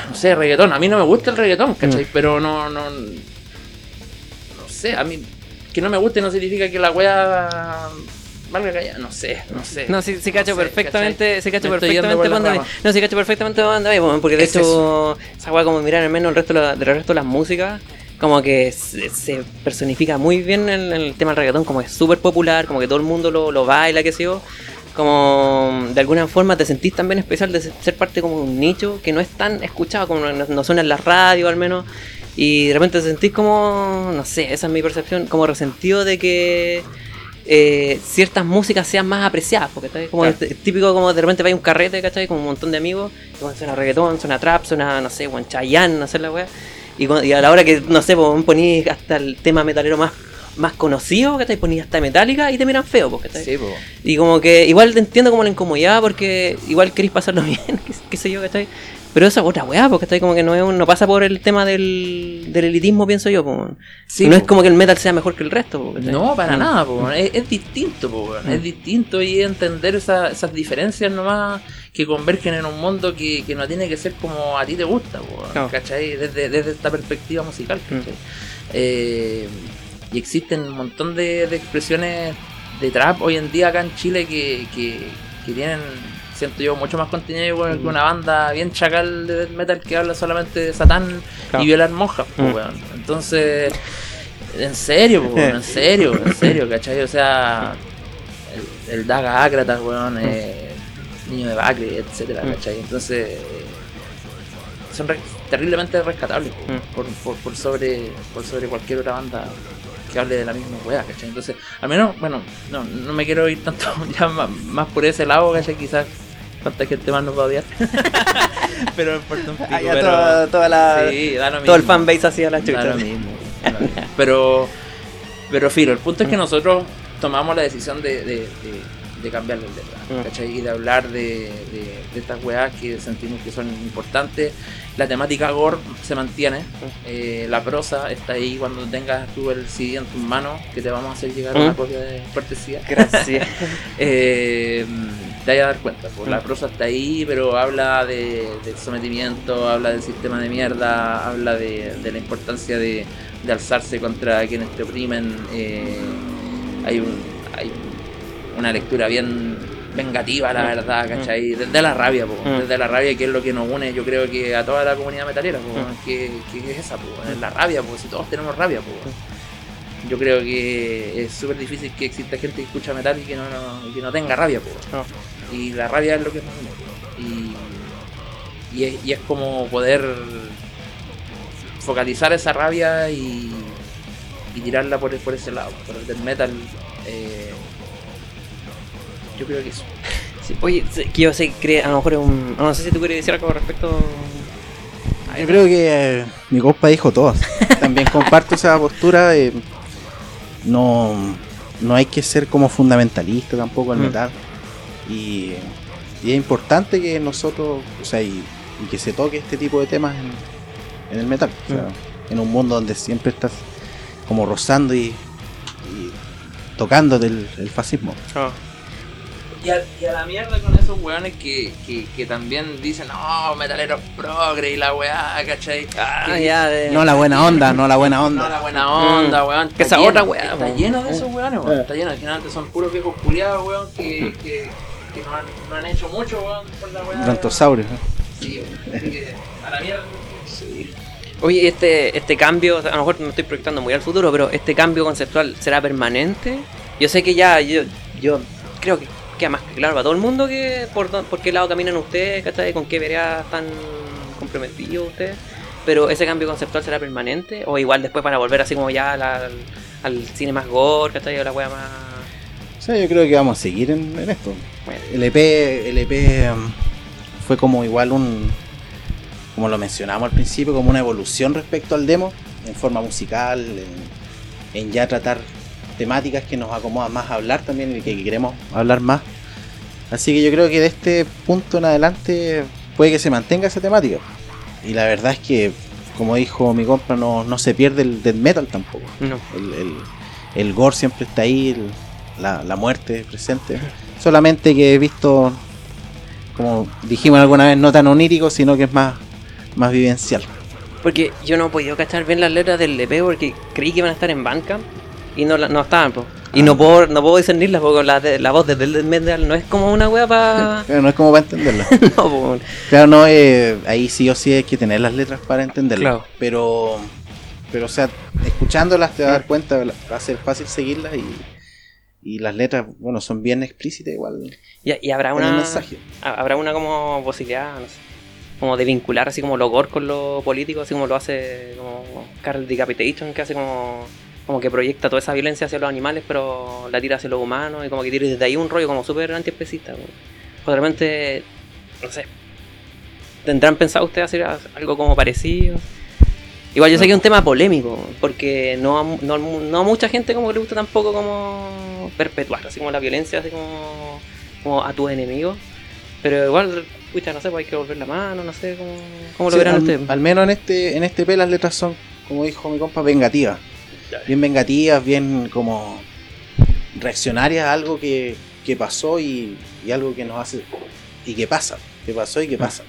no sé, reggaetón. A mí no me gusta el reggaetón, ¿cachai? Mm. Pero no, no, no sé, a mí que no me guste no significa que la wea valga callada, no sé, no sé. No, sí, sí cacho No perfectamente, sí cacho Me perfectamente dónde. No, sí cacho perfectamente dónde porque de Es hecho esa weá como mirar al menos el resto de la- del resto de las músicas, como que se, se personifica muy bien en, el tema del reggaetón, como es súper popular, como que todo el mundo lo, lo baila, qué sé yo. Como de alguna forma te sentís también especial de ser parte como de un nicho que no es tan escuchado, como no, no suena en la radio al menos. Y de repente te sentís como, no sé, esa es mi percepción, como resentido de que eh, ciertas músicas sean más apreciadas, porque ¿cachai? como Claro. típico como de repente va a un carrete, ¿cachai? Con un montón de amigos, y bueno, suena reggaetón, suena trap, suena, no sé, Juan Chayanne, no sé la weá. Y, a la hora que, no sé, pues ponís hasta el tema metalero más, más conocido, ¿cachai? Ponís hasta Metallica y te miran feo, ¿cachai? Sí, po. Y como que igual te entiendo como la incomodidad porque igual queréis pasarlo bien, qué, qué sé yo, ¿cachai? Pero esa es otra weá, porque está como que no, es un- no pasa por el tema del, del elitismo, pienso yo. po. Sí, no po. es como que el metal sea mejor que el resto. No, para Mm. nada, es, es distinto, po, weón. es Mm. distinto y entender esa- esas diferencias nomás que convergen en un mundo que, que no tiene que ser como a ti te gusta, po. ¿cachai? Desde, desde esta perspectiva musical, Mm. ¿cachai? Eh, y existen un montón de, de expresiones de trap hoy en día acá en Chile que, que, que tienen, siento yo, mucho más contenido que Mm. una banda bien chacal de death metal que habla solamente de Satán Claro. y violar monjas, po, Mm. weón. Entonces, en serio, po, en serio, en serio, ¿cachai? O sea, el, el Daga Ácratas, weón, eh, Niño de Bacle, etcétera, Mm. ¿cachai? Entonces, son re- terriblemente rescatables Mm. por, por, por sobre por sobre cualquier otra banda que hable de la misma weá, ¿cachai? Entonces, al menos, bueno, no, no me quiero ir tanto ya más, más por ese lado, ¿cachai? Quizás cuánta gente más nos va a odiar. pero ya pero- toda, toda la, Sí, da lo todo el fanbase hacía la Da chucha. lo mismo, da lo mismo. Pero, pero Filo, el punto es que nosotros tomamos la decisión de, de, de- de cambiarle el letra, Mm. ¿cachai? Y de hablar de, de- de estas weas que sentimos que son importantes. La temática gore se mantiene, eh, la prosa está ahí cuando tengas tú el CD en tus manos, que te vamos a hacer llegar Mm. una copia de cortesía. Gracias. Eh, te vas a dar cuenta, pues, la prosa está ahí, pero habla de, del sometimiento, habla del sistema de mierda, habla de, de la importancia de, de alzarse contra quienes te oprimen. eh, hay, un, hay una lectura bien vengativa, la Mm. verdad, ¿cachai? Desde la rabia, po, Mm. desde la rabia, que es lo que nos une, yo creo que a toda la comunidad metalera, po, Mm. que, que es esa, po, es la rabia, pues si todos tenemos rabia, po. Yo creo que es súper difícil que exista gente que escucha metal y que no, no- que no tenga rabia, po. No. Y la rabia es lo que nos une, po. Y, y, es, y es como poder focalizar esa rabia y, y tirarla por, por ese lado, por el del metal. eh, yo creo que eso. Sí, Oye, que yo sé que a lo mejor es un. No sé si tú quieres decir algo respecto. Yo creo que eh, mi compa dijo todo. También comparto esa postura de no, no hay que ser como fundamentalista tampoco al Mm. metal. Y, y es importante que nosotros, o sea, y, y que se toque este tipo de temas en, en el metal. O sea, Mm. en un mundo donde siempre estás como rozando y, y tocando del el fascismo. Y a, y a la mierda con esos weones que, que, que también dicen, no, metaleros progre y la weá, ¿cachai? Ah, Que- ya, de- No la buena onda, no la buena No, onda. la buena onda, weón. Que Está esa lleno- otra weá, Está weón. lleno de esos weones, weón. Está lleno. Generalmente son puros viejos culiados, weón, que, que, que no, han, no han hecho mucho, weón, por la weá. Brontosaurios. ¿no? Sí, weón. Así que, a la mierda. Oye, este, este cambio, a lo mejor me estoy proyectando muy al futuro, pero este cambio conceptual será permanente. Yo sé que ya, yo, yo creo que queda más claro para todo el mundo que por, qué lado caminan ustedes, ¿cachai? Con qué vereda están comprometidos ustedes. pero ese cambio conceptual será permanente o igual después para volver así como ya a la- al, al cine más gore, ¿cachai? O la wea más... O sea, yo creo que vamos a seguir en, en esto. Bueno, El EP, el EP um, fue como igual un, como lo mencionamos al principio, como una evolución respecto al demo, en forma musical, en, en ya tratar temáticas que nos acomodan más a hablar también y que queremos hablar más. Así que yo creo que de este punto en adelante puede que se mantenga esa temática. Y la verdad es que, como dijo mi compa, no, no se pierde el death metal tampoco. no. El, el, el gore siempre está ahí, el- la, la muerte presente. Solamente que he visto, como dijimos alguna vez, no tan onírico, sino que es más, más vivencial. Porque yo no he podido cachar bien las letras del EP porque creí que iban a estar en Bandcamp y no, la- no estaban, po. Y Ah. no puedo, no puedo discernirlas porque la, de- la voz de Death Metal no es como una wea para... Pero no es como para entenderla. no, po. claro, no, eh, ahí sí o sí hay que tener las letras para entenderlas. Claro. Pero, pero, o sea, escuchándolas te vas a dar cuenta, va a ser fácil seguirlas y, y las letras, bueno, son bien explícitas igual. Y, y habrá una... mensaje. Habrá una como posibilidad, no sé, como de vincular así como lo gore con lo político, así como lo hace como Carl Decapitation, que hace como, como que proyecta toda esa violencia hacia los animales, pero la tira hacia los humanos y como que tira desde ahí un rollo como súper antiespecista. po. Probablemente, no sé, ¿tendrán pensado ustedes hacer algo como parecido? Igual yo sé que es un tema polémico, porque no a, no, no a mucha gente como que le gusta tampoco como perpetuar, así como la violencia, así como, como a tus enemigos. Pero igual, pucha, no sé, pues hay que volver la mano, no sé cómo, cómo lo Sí, verán al, ustedes. al menos en este, en este P las letras son, como dijo mi compa, vengativas. Bien vengativas, bien como reaccionarias a algo que, que pasó y, y algo que nos hace. y que pasa. Que pasó y que pasa.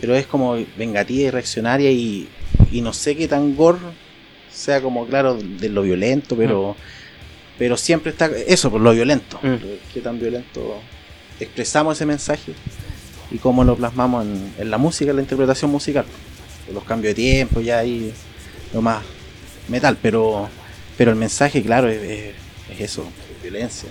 Pero es como vengativa y reaccionaria y, y no sé qué tan gore sea como claro de lo violento, pero. Pero siempre está eso, por lo violento. Mm. Qué tan violento expresamos ese mensaje y cómo lo plasmamos en, en la música, en la interpretación musical. Los cambios de tiempo, ya ahí lo más metal, pero pero el mensaje, claro, es, es- es eso, violencia.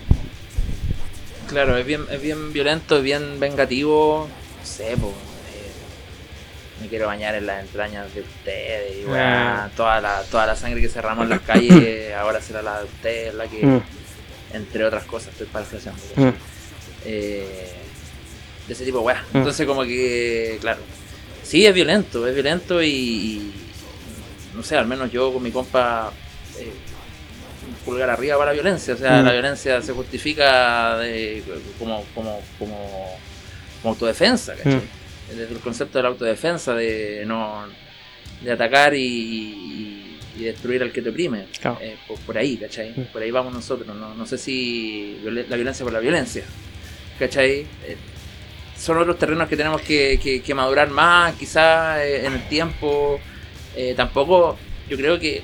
Claro, es bien, es bien violento, es bien vengativo. No sé, po, eh, me quiero bañar en las entrañas de ustedes. Y, weá, Ah. toda, la, toda la sangre que se derramó en las calles, ahora será la de ustedes, la que, Mm, entre otras cosas, estoy parafraseando. mm, eh, de ese tipo de weá. Mm. Entonces como que, claro, sí es violento, es violento y, y, no sé, al menos yo con mi compa eh, pulgar arriba para la violencia, o sea, Mm. la violencia se justifica de, como, como, como, como autodefensa, ¿cachai? Mm. Desde el concepto de la autodefensa, de no de atacar y, y- destruir al que te oprime. Claro. Eh, por, por ahí, ¿cachai? Mm. Por ahí vamos nosotros. No, no sé si violen- la violencia por la violencia, ¿cachai? Eh, son otros terrenos que tenemos que, que- que madurar más, quizás en el tiempo. Eh, tampoco, yo creo que,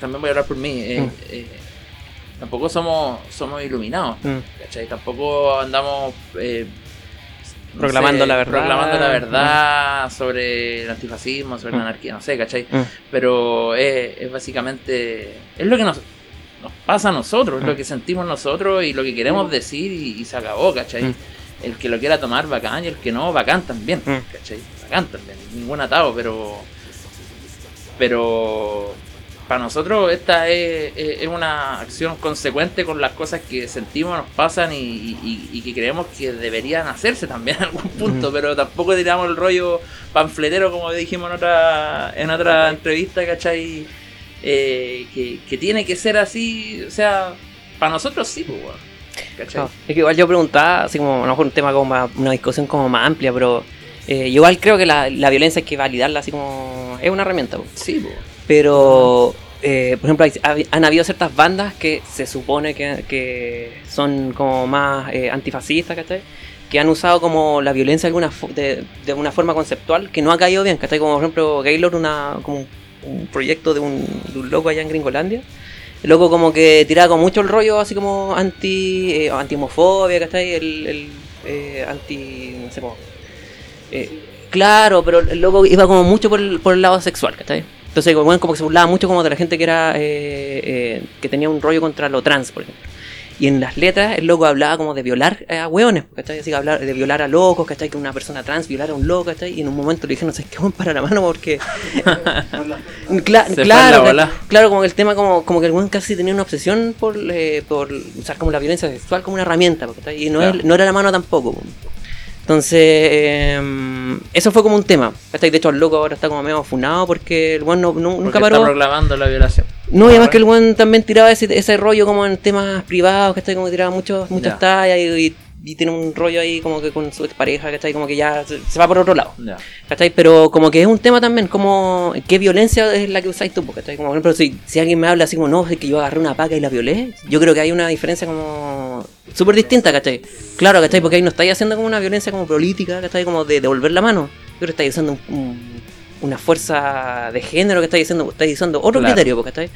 también voy a hablar por mí, eh, Mm. eh, tampoco somos, somos iluminados, mm. ¿cachai? Tampoco andamos... eh, no Proclamando la verdad. Proclamando la verdad sobre el antifascismo, sobre Mm. la anarquía, no sé, ¿cachai? Mm. Pero es, es básicamente. Es lo que nos, nos pasa a nosotros, es lo Mm. que sentimos nosotros y lo que queremos decir y, y se acabó, ¿cachai? Mm. El que lo quiera tomar, bacán, y el que no, bacán también, Mm. ¿cachai? Bacán también, ningún atado, pero. Pero. Para nosotros esta es, es- una acción consecuente con las cosas que sentimos, nos pasan y, y- y que creemos que deberían hacerse también en algún punto, pero tampoco tiramos el rollo panfletero como dijimos en otra, en otra entrevista, ¿cachai? Eh, que, que tiene que ser así, o sea, para nosotros sí, pues, ¿cachai? No, es que igual yo preguntaba, así como a lo mejor un tema como más- una discusión como más amplia, pero eh, igual creo que la, la violencia hay que validarla así como es una herramienta. po. Sí, pues. Pero, eh, por ejemplo, hay- han habido ciertas bandas que se supone que, que son como más eh, antifascistas, ¿cachai? Que han usado como la violencia de, alguna de, de una forma conceptual que no ha caído bien, ¿cachai? Como por ejemplo Gaylord, una, como un- proyecto de un, de un loco allá en Gringolandia. El loco como que tiraba con mucho el rollo así como anti eh, anti-homofobia, ¿cachai? El, el eh, anti... no sé cómo... eh, claro, pero el loco iba como mucho por el, por el lado sexual, ¿cachai? Entonces, bueno, como que se burlaba mucho como de la gente que era eh, eh, que tenía un rollo contra lo trans, por ejemplo. Y en las letras el loco hablaba como de violar a hueones, ¿cachai? Así que hablar de violar a locos, ¿cachai? Que una persona trans violara a un loco, ¿cachai? Y en un momento le dije, no sé qué, para la mano porque... Cla- Se fue claro, la que- bola. claro, como que el tema, como, como que el weón casi tenía una obsesión por, eh, por usar como la violencia sexual como una herramienta, ¿cachai? Y no, Claro. es- no era la mano tampoco. Entonces, eh, eso fue como un tema. De hecho, el loco ahora está como medio funado porque el weón no, no- nunca paró. está proclamando la violación. No, y además que el weón también tiraba ese, ese rollo como en temas privados, ¿cachai? Como tiraba muchos, muchas tallas y, y- y tiene un rollo ahí como que con su pareja, ¿cachai? Como que ya se, se va por otro lado, Ya. ¿cachai? Pero como que es un tema también, como qué violencia es la que usáis tú, ¿cachai? Como por ejemplo, si, si alguien me habla así como, no, es que yo agarré una paca y la violé, yo creo que hay una diferencia como súper distinta, ¿cachai? Claro, ¿cachai? Porque ahí no estáis haciendo como una violencia como política, ¿cachai? Como de devolver la mano, yo creo que estáis usando un- un- una fuerza de género que estáis diciendo, estáis diciendo otro Claro. criterio, ¿cachai?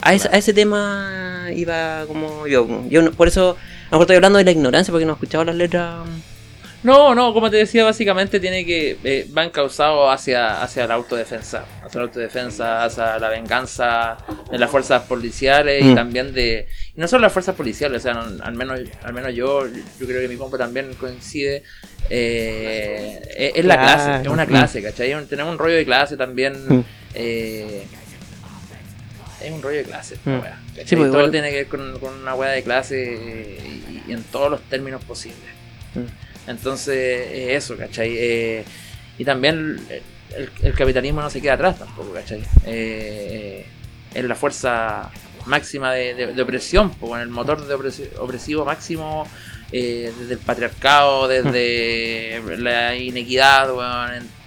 A ese, a ese tema iba como yo. yo no- por eso, a lo mejor estoy hablando de la ignorancia porque no he escuchado las letras. No, no, como te decía, básicamente tiene que eh, va encauzado hacia, hacia la autodefensa, hacia la autodefensa, hacia la venganza de las fuerzas policiales y Mm. también de y no solo las fuerzas policiales, o sea, no- al menos al menos yo, yo creo que mi compa también coincide eh, es, es la clase, es una clase, ¿cachai? Un- Tenemos un rollo de clase también. Mm. eh, es un rollo de clase, Mm. wea. Sí, pues, todo igual- tiene que ver con, con una wea de clase y, y en todos los términos posibles. Mm. Entonces, eh, eso, ¿cachai? Eh, y también el, el capitalismo no se queda atrás tampoco, ¿cachai? Eh, es la fuerza máxima de, de- de opresión, pues, el motor de opresi- opresivo máximo eh, desde el patriarcado, desde la inequidad, weón, en-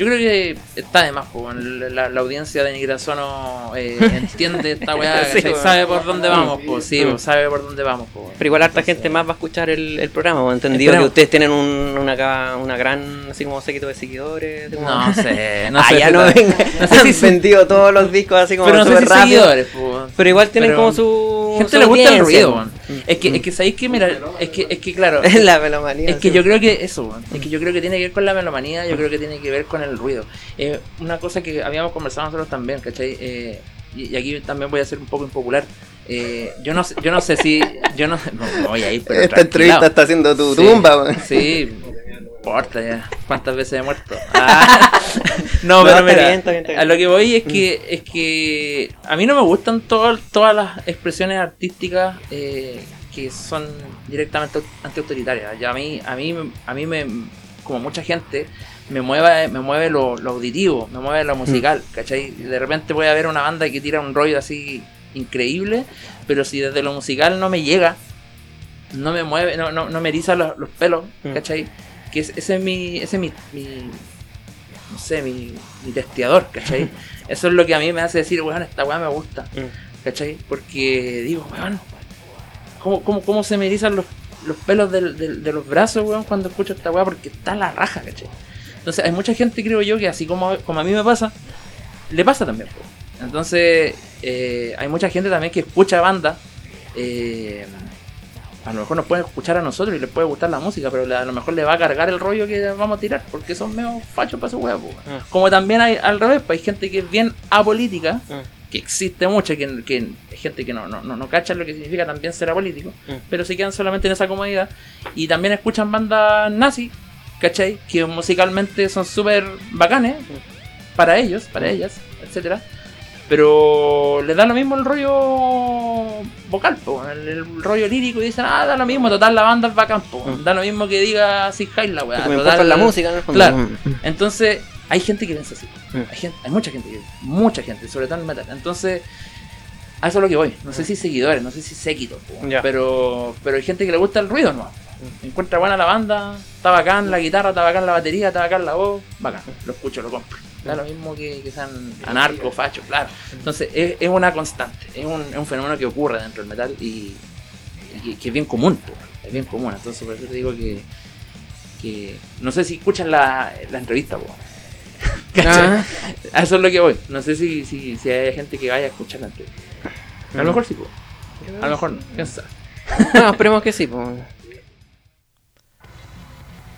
Yo creo que está de más, pues, la, la audiencia de Nigrasono eh, entiende esta weá, Sí, sabe por dónde vamos, pues, sí, pues, sabe por dónde vamos, pues. Pero igual harta gente más va a escuchar el, el programa. Entendido que ustedes tienen un- una, una gran así como séquito de seguidores. como- No sé, no ah, sé. ya si no venga. no sé si vendido todos los discos así como pero no sé si rápido. seguidores, pues. Pero igual tienen Pero como su. Gente su le gusta el ruido, weón. Es que, es que sabéis que, mira, es que, es que claro, Es la melomanía. es que sí. yo creo que eso, weón, es que yo creo que tiene que ver con la melomanía, yo creo que tiene que ver con el ruido. Eh, una cosa que habíamos conversado nosotros también, ¿cachai? Eh, y, y aquí también voy a ser un poco impopular. Eh, yo no sé, yo no sé si, yo no, no, voy a ir, pero Esta tranquilao. entrevista está haciendo tu Sí, tumba. Sí, no importa ya. ¿Cuántas veces he muerto? Ah. no, pero mira, bien, está bien, está bien. a lo que voy es que es que a mí no me gustan todo- todas las expresiones artísticas eh, que son directamente antiautoritarias. Ya a mí, a mí, a mí me, como mucha gente, me mueve, me mueve lo, lo auditivo, me mueve lo musical, ¿cachai? De repente voy a ver una banda que tira un rollo así increíble, pero si desde lo musical no me llega, no me mueve, no, no, no me eriza los, los pelos, Mm. ¿cachai? Que es- ese es mi, ese es mi, mi- no sé, mi, mi testeador, ¿cachai? Eso es lo que a mí me hace decir, weón, esta weá me gusta, Mm. ¿cachai? Porque digo, weón, ¿cómo, cómo, cómo se me erizan los, los pelos del- del- de los brazos, weón, cuando escucho esta weá? Porque está la raja, ¿cachai? Entonces hay mucha gente, creo yo, que así como, como a mí me pasa, le pasa también. Entonces eh, hay mucha gente también que escucha banda. eh, a lo mejor nos pueden escuchar a nosotros y les puede gustar la música, pero a lo mejor le va a cargar el rollo que vamos a tirar, porque son medio fachos para su huevo. Ah. Como también hay al revés, pues hay gente que es bien apolítica, Ah. que existe mucha, que, que hay gente que no, no, no, no cacha lo que significa también ser apolítico, Mm. pero se quedan solamente en esa comodidad. Y también escuchan bandas nazi, ¿cachai? Que musicalmente son súper bacanes para ellos, para ellas, etcétera Pero les da lo mismo el rollo vocal, po, el, el rollo lírico y dicen, ah, da lo mismo, total la banda es bacán, po. Mm. da lo mismo que diga Sig Heil la weá. Total- la música, fondo. Claro. Mm. Entonces, hay gente que piensa así. Mm. Hay, gente, hay mucha gente, que- mucha gente, sobre todo en el metal. Entonces, a eso es lo que voy. No sé si seguidores, no sé si séquitos, po, pero, pero hay gente que le gusta el ruido, ¿no? Encuentra buena la banda, está bacán la guitarra, está bacán la batería, está bacán la voz, bacán, lo escucho, lo compro. Da lo mismo que, que sean anarcos, fachos, claro. Entonces es, es una constante, es un, es un fenómeno que ocurre dentro del metal y, y que es bien común, po, es bien común. Entonces por eso te digo que, que no sé si escuchan la, la entrevista, po. Ah. A eso es lo que voy. No sé si, si, si hay gente que vaya a escuchar la entrevista. A lo mejor sí, po. a lo mejor no, quién sabe. No, esperemos que sí. pues.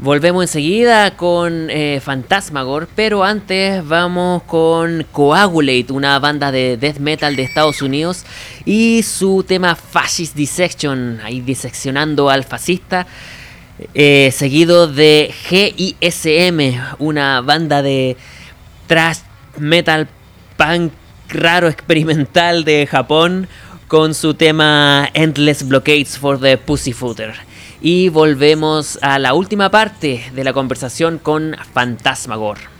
Volvemos enseguida con eh, Phantasmagor, pero antes vamos con Coagulate, una banda de death metal de Estados Unidos, y su tema Fascist Dissection, ahí diseccionando al fascista, eh, seguido de GISM, una banda de thrash metal punk raro experimental de Japón, con su tema Endless Blockades for the Pussyfooter. Y volvemos a la última parte de la conversación con Fantasmagor.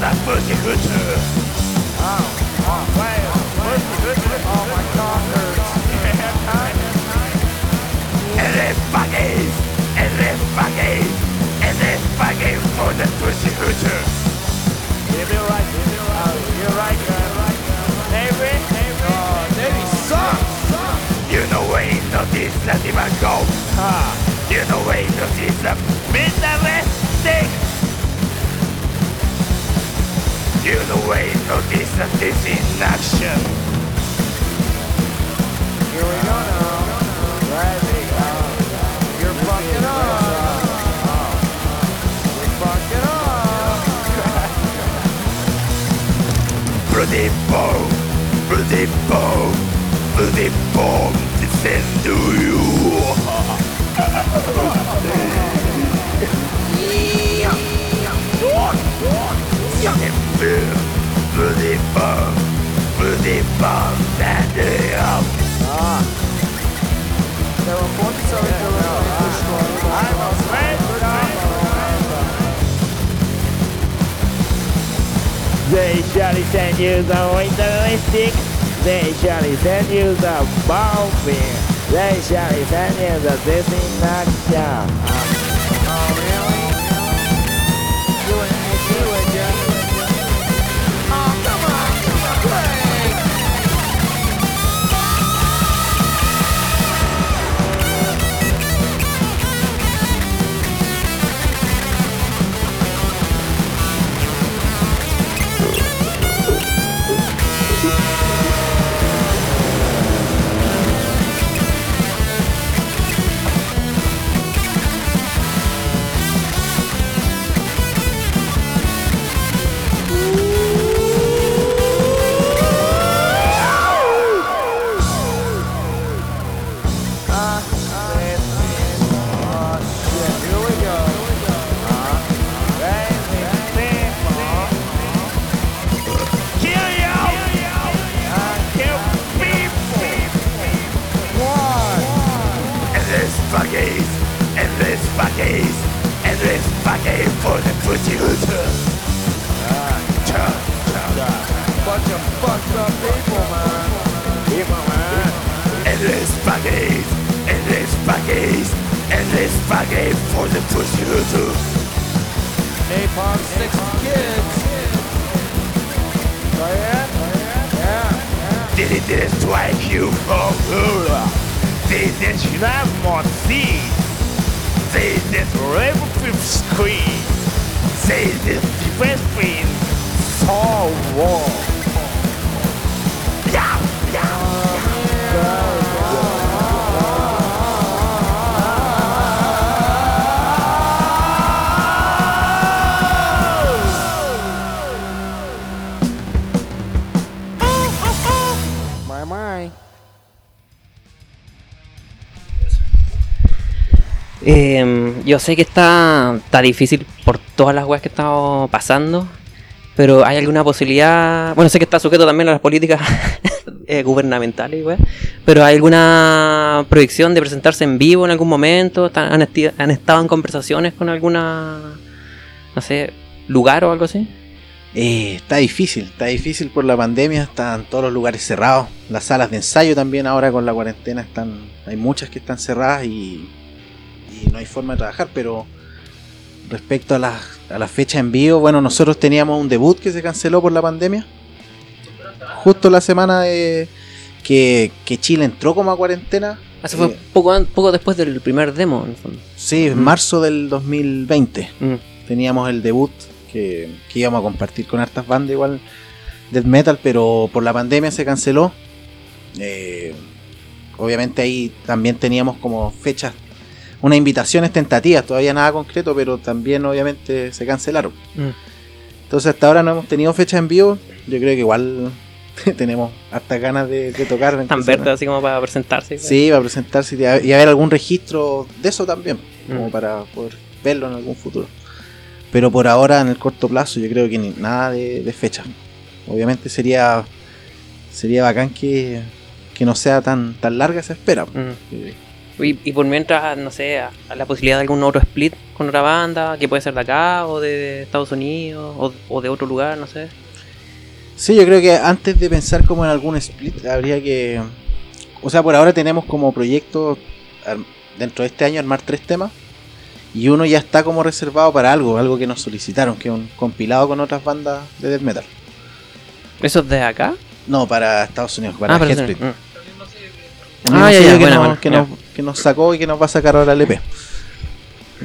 that pussy hooter. Oh, oh, wow. Pussy hooter. Oh, my God, hurts. And then buggies. And then fucking And for the pussy hooter. Give me right. Give me right. You're right, girl. Oh, You know where is not this, not go. You know where is not this, not... Mr. feel the weight of this and this inaction. Here we go now. You're fucking up. You're fucking up. Bloody bomb, bloody bomb, bloody bomb, defend you. pur. Venez pas, venez pas, venez up. Ah. They shall send you the winteristic. They shall send you the bomb They shall send you the designator. They didn't like you for Buddha. They did not have thee. They did Rebel Fifth Screen. They did Defense Queen for War. Yeah! Eh, yo sé que está, está difícil por todas las weas que estamos pasando, pero ¿hay alguna posibilidad? Bueno, sé que está sujeto también a las políticas eh, gubernamentales, weas, pero ¿hay alguna proyección de presentarse en vivo en algún momento? ¿Están- ¿Han, han estado en conversaciones con alguna, no sé, lugar o algo así? Eh, está difícil, está difícil por la pandemia, están todos los lugares cerrados, las salas de ensayo también ahora con la cuarentena están, hay muchas que están cerradas y, y no hay forma de trabajar, pero respecto a las a la fecha en vivo, bueno, nosotros teníamos un debut que se canceló por la pandemia, justo la semana de que, que Chile entró como a cuarentena, Eso fue Eh, poco, poco después del primer demo, en el fondo. sí, en marzo del 2020. Mm. teníamos el debut que, que íbamos a compartir con hartas bandas igual death metal, pero por la pandemia se canceló. Eh, obviamente ahí también teníamos como fechas, unas invitaciones tentativas, todavía nada concreto, pero también obviamente se cancelaron. Mm. Entonces hasta ahora no hemos tenido fecha en vivo, yo creo que igual tenemos hartas ganas de, de tocar. Tan verde así como para presentarse. Sí, para presentarse y a- y haber algún registro de eso también, como Mm. para poder verlo en algún futuro. Pero por ahora, en el corto plazo, yo creo que ni, nada de, de fecha. Obviamente sería sería bacán que, que no sea tan, tan larga esa espera. Mm. Que Y, y por mientras, no sé, a, a la posibilidad de algún otro split con otra banda, que puede ser de acá o de Estados Unidos o, o de otro lugar, no sé. Sí, yo creo que antes de pensar como en algún split, habría que. O sea, por ahora tenemos como proyecto dentro de este año armar tres temas. Y uno ya está como reservado para algo, algo que nos solicitaron, que es un compilado con otras bandas de death metal. ¿Eso es de acá? No, para Estados Unidos, para ah, Headsplit. mm. Ah, ya, ya, que, buena, nos, buena, que, ya. nos, que nos sacó y que nos va a sacar ahora el EP.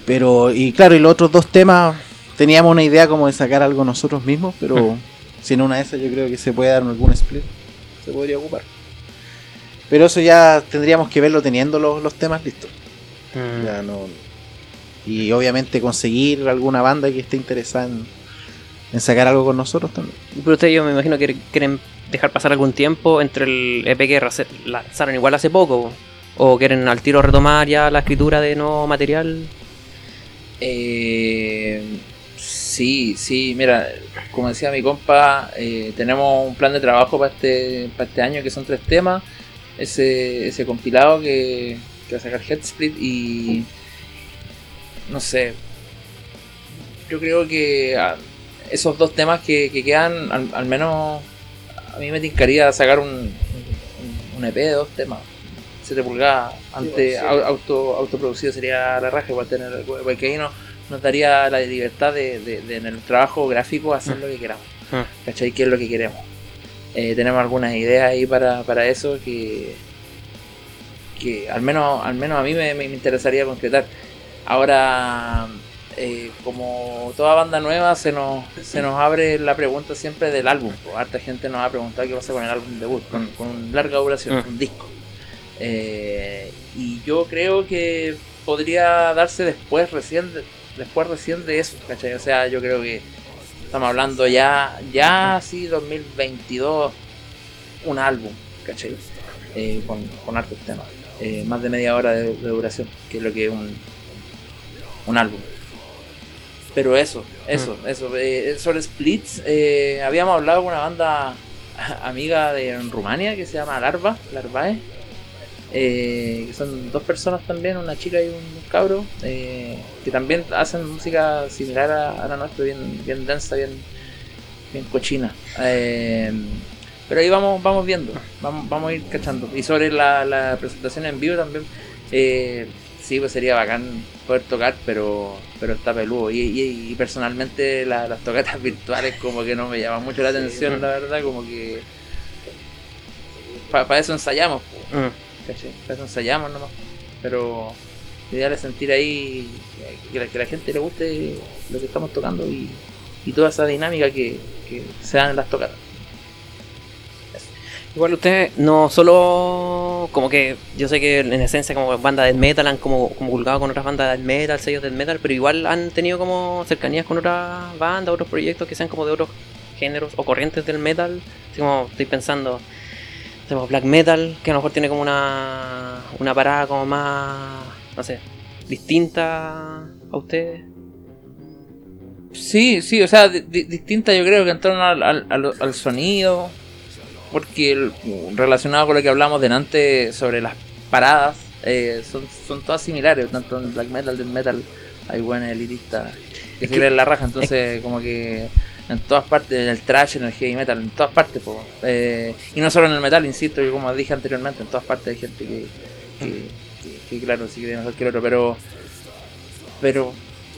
Pero, y claro, y los otros dos temas, teníamos una idea como de sacar algo nosotros mismos, pero si en una de esas yo creo que se puede dar algún split, se podría ocupar. Pero eso ya tendríamos que verlo teniendo los, los temas listos. Mm. Ya no, y obviamente conseguir alguna banda que esté interesada en, en sacar algo con nosotros también. Pero ustedes yo me imagino que quieren dejar pasar algún tiempo entre el EP que lanzaron igual hace poco. O quieren al tiro retomar ya la escritura de nuevo material. Eh, sí, sí, mira, como decía mi compa, eh, tenemos un plan de trabajo para este, para este año que son tres temas. Ese, ese compilado que, que va a sacar Headsplit y no sé. Yo creo que ah, esos dos temas que, que quedan, al, menos a mí me tincaría sacar un, un EP de dos temas. 7 pulgadas, ante, au- auto, autoproducido sería la raja, igual tener porque ahí no, nos daría la libertad de, de- de en el trabajo gráfico hacer lo que queramos. Ah. ¿Cachai? ¿Qué es lo que queremos? Eh, tenemos algunas ideas ahí para, para eso que, que al menos al menos a mí me, me interesaría concretar. Ahora, eh, como toda banda nueva, se nos, se nos abre la pregunta siempre del álbum. Harta gente nos ha preguntado qué pasa con el álbum debut, con, con larga duración, Mm. un disco. Eh, y yo creo que podría darse después recién de, después recién de eso, ¿cachai? O sea, yo creo que estamos hablando ya, ya sí, 2022, un álbum, ¿cachai? Eh, con, con hartos temas. Eh, más de media hora de, de duración, que es lo que es un, un álbum. Pero eso, eso, eso. eh, sobre Splits, eh, habíamos hablado con una banda amiga de Rumania que se llama Larva, Larvae. Eh, son dos personas también, una chica y un cabro, eh, que también hacen música similar a, a la nuestra, bien, bien densa, bien, bien cochina. Eh, pero ahí vamos, vamos viendo, vamos, vamos a ir cachando. Y sobre la, la presentación en vivo también, eh, sí, pues sería bacán poder tocar, pero pero está peludo. Y, y- y personalmente la- las tocatas virtuales como que no me llaman mucho la atención, la verdad, como que... Para eso ensayamos. ¿Cachai? Para ensayamos nomás. Pero lo ideal es sentir ahí que la, gente le guste lo que estamos tocando y, toda esa dinámica que, se dan en las tocatas. Igual ustedes no solo como que yo sé que en esencia como banda de metal han como, colgado con otras bandas de metal, sellos de metal, pero igual han tenido como cercanías con otras bandas, otros proyectos que sean como de otros géneros o corrientes del metal. Así como estoy pensando, tenemos black metal, que a lo mejor tiene como una, una parada como más, no sé, distinta a ustedes. Sí, sí, o sea, di- di- distinta yo creo que en torno al, al- al- al sonido, porque el- relacionado con lo que hablamos delante sobre las paradas, eh, son, son todas similares, tanto en black metal, death metal, hay buenas elitistas que se creen la raja, entonces como que en todas partes, en el trash, en el heavy metal, en todas partes, po. Eh, y no solo en el metal, insisto, yo como dije anteriormente, en todas partes hay gente que, que, que- que, claro, sí que mejor que el otro, pero pero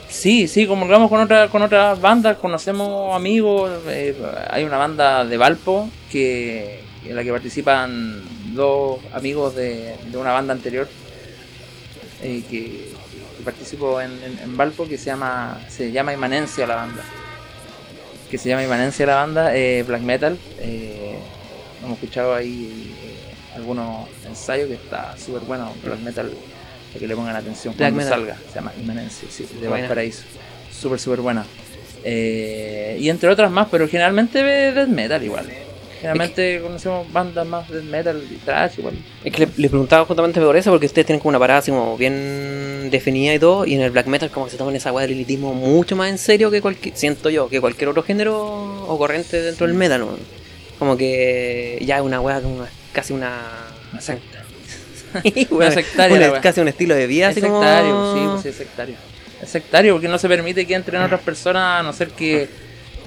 sí, sí, comulgamos con otra, con otras bandas, conocemos amigos, eh, hay una banda de Valpo que en la que participan dos amigos de, de una banda anterior eh, que, que participó en, en, en Valpo que se llama se llama Inmanencia la banda que se llama Inmanencia la banda eh, black metal. Eh, hemos escuchado ahí eh, algunos ensayos que está súper bueno black metal para que le pongan atención Black cuando metal. salga. Se llama Inmanencia sí, de. Valparaíso. Súper súper buena. Eh, y entre otras más pero generalmente de death metal igual generalmente conocemos bandas más death metal y trash igual Es que le, le preguntaba justamente por eso, porque ustedes tienen como una parada así como bien definida y todo, y en el black metal como que se toman esa weá del elitismo mucho más en serio que cualquier, siento yo, que cualquier otro género o corriente dentro del metal, ¿no? Como que ya es una weá como una- casi una... Una secta. Sí, weón. sectaria Un- la weá. casi un estilo de vida, Es así como- sectario, sí, pues sí, es sectario. Es sectario porque no se permite que entren otras personas a no ser que.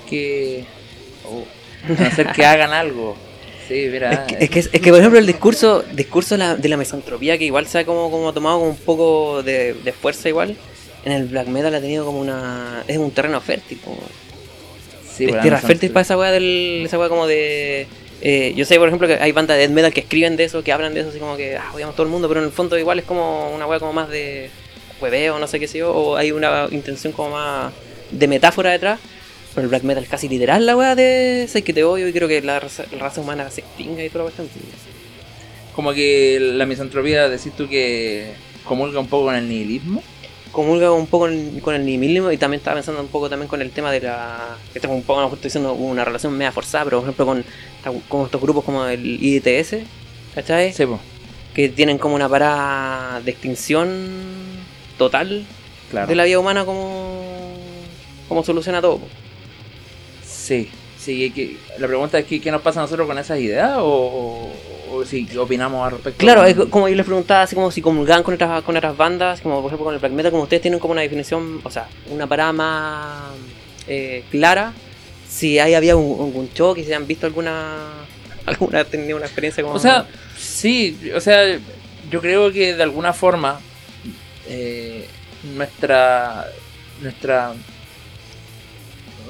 que. oh, ser que hagan algo. Sí, mira. Es que, es que, por ejemplo, el discurso discurso de la, de la misantropía, que igual se ha como, como tomado como un poco de, de fuerza igual, en el black metal ha tenido como una... es un terreno fértil, como, sí, es tierra fértil para esa weá del, esa weá como de... eh, yo sé, por ejemplo, que hay bandas de death metal que escriben de eso, que hablan de eso, así como que, ah, odiamos todo el mundo, pero en el fondo igual es como una weá como más de hueveo, no sé qué sé yo, o hay una intención como más de metáfora detrás. Pero el black metal es casi literal la weá de sé que te odio y creo que la raza, la raza humana se extinga y toda la cuestión. Como que la misantropía, decís tú que comulga un poco con el nihilismo. comulga un poco con, con el nihilismo y también estaba pensando un poco también con el tema de la esto es un poco a lo estoy diciendo una relación media forzada pero por ejemplo con, con estos grupos como el IDTS ¿cachai? Sí, pues. que tienen como una parada de extinción total Claro. de la vida humana como como soluciona todo po. Sí, sí, que, la pregunta es que, ¿qué nos pasa a nosotros con esas ideas o, o, o si qué opinamos al respecto? claro es como yo les preguntaba así como si comulgan con otras con otras bandas como por ejemplo con el black metal como ustedes tienen como una definición o sea una parada más eh, clara si ahí había un- algún choque si han visto alguna alguna tenido una experiencia como O sea, sí, o sea, yo creo que de alguna forma eh, nuestra nuestra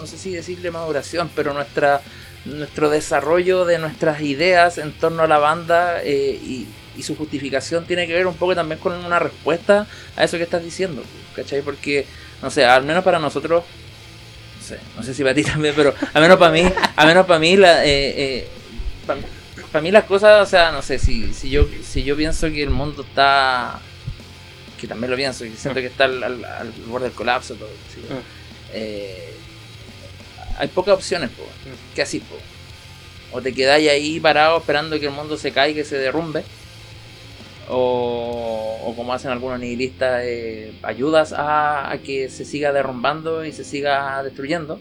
no sé si decirle maduración, pero nuestra nuestro desarrollo de nuestras ideas en torno a la banda eh, y, y su justificación tiene que ver un poco también con una respuesta a eso que estás diciendo, ¿cachai? Porque, no sé, al menos para nosotros, no sé, no sé si para ti también, pero al menos para mí, al menos para mí, la, eh, para mí las cosas, o sea, no sé, si, si yo si yo pienso que el mundo está, que también lo pienso, que siento que está al, al- al borde del colapso, todo, ¿sí? Mm. Eh, hay pocas opciones, po, que así, po. o te quedáis ahí parado esperando que el mundo se caiga y se derrumbe, o, o como hacen algunos nihilistas, eh, ayudas a, a que se siga derrumbando y se siga destruyendo.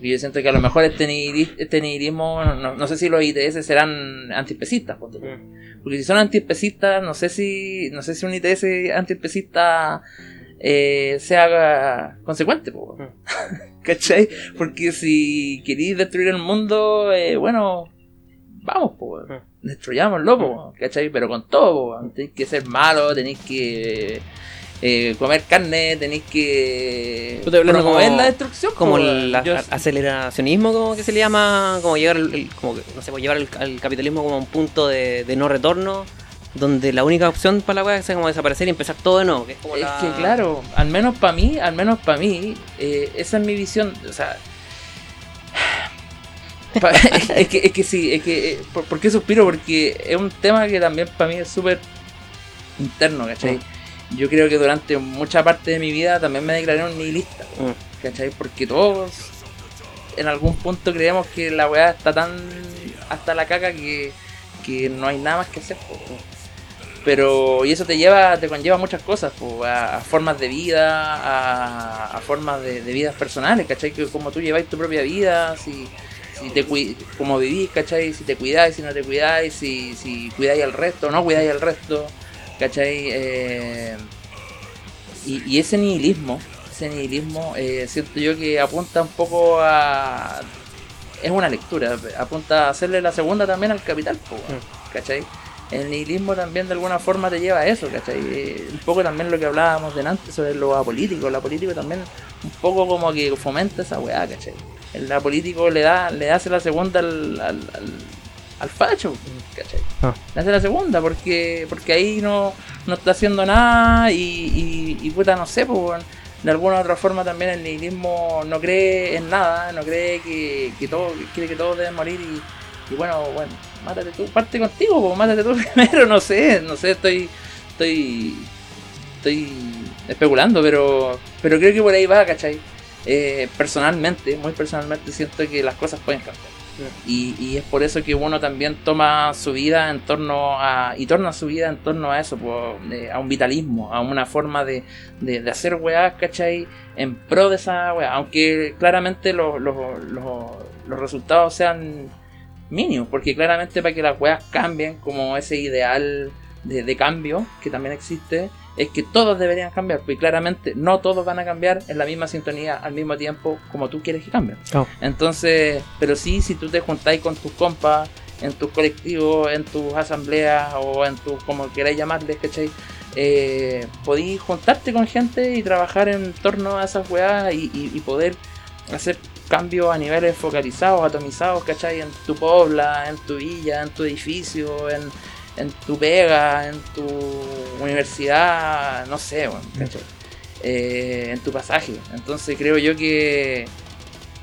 Y yo siento que a lo mejor este, nihili- este nihilismo, no, no sé si los ITS serán antiespecistas, ponte tú. porque si son antiespecistas, no sé si no sé si un ITS antiespecista eh, sea consecuente, po. ¿cachai? Porque si queréis destruir el mundo, eh, bueno, vamos, po. destruyámoslo, po, ¿cachai? Pero con todo, po. tenéis que ser malo, tenéis que eh, comer carne, tenéis que promover como- la destrucción, como po. el aceleracionismo como que se le llama como llevar el, el- como que, no sé pues llevar el, al capitalismo como a un punto de, de no retorno donde la única opción para la weá es como desaparecer y empezar todo de nuevo que es como Es la- que claro, al menos para mí, al menos para mí, eh, esa es mi visión, o sea... es, que, es que sí, es que... eh, ¿por, por qué suspiro? Porque es un tema que también para mí es súper interno, ¿cachai? Yo creo que durante mucha parte de mi vida también me declaré un nihilista, Mm. ¿cachai? Porque todos en algún punto creemos que la weá está tan hasta la caca que, que no hay nada más que hacer. Pero, y eso te lleva, te conlleva muchas cosas, po, a, a formas de vida, a, a formas de, de vidas personales, ¿cachai? Que como tú lleváis tu propia vida, si, si te como vivís, ¿cachai? Si te cuidáis, si no te cuidáis, si, si cuidáis al resto o no cuidáis al resto, ¿cachai? Eh, y, y ese nihilismo, ese nihilismo, eh, siento yo que apunta un poco a... Es una lectura, apunta a hacerle la segunda también al capital, po, ¿cachai? El nihilismo también de alguna forma te lleva a eso, ¿cachai? Un poco también lo que hablábamos delante sobre lo apolítico, lo apolítico también un poco como que fomenta esa weá, ¿cachai? El apolítico le da, le hace la segunda al, al, al, al facho, ¿cachai? Ah. Le hace la segunda porque porque ahí no, no está haciendo nada y, y, y puta, no sé, pues, de alguna u otra forma también el nihilismo no cree en nada, no cree que, que todo, quiere que todos deben morir y, y bueno, bueno, mátate tú, parte contigo, pues, mátate tú primero, no sé, no sé, estoy, estoy, estoy especulando, pero, pero creo que por ahí va, ¿cachai? Eh, personalmente, muy personalmente siento que las cosas pueden cambiar. Y, y es por eso que uno también toma su vida en torno a. y torna su vida en torno a eso, po, a un vitalismo, a una forma de, de, de hacer weás, ¿cachai? En pro de esa weá. Aunque claramente los, los, los, los resultados sean mínimos, porque claramente para que las weas cambien, como ese ideal de, de cambio que también existe es que todos deberían cambiar, porque claramente no todos van a cambiar en la misma sintonía al mismo tiempo como tú quieres que cambien. Entonces, pero sí, si tú te juntáis con tus compas, en tus colectivos, en tus asambleas o en tus, como queráis llamarles, ¿cachai? Eh, podéis juntarte con gente y trabajar en torno a esas weas y, y- y poder hacer cambios a niveles focalizados, atomizados, ¿cachai? En tu pobla, en tu villa, en tu edificio, en, en tu pega, en tu universidad, no sé, ¿cachai? Eh, en tu pasaje. Entonces creo yo que,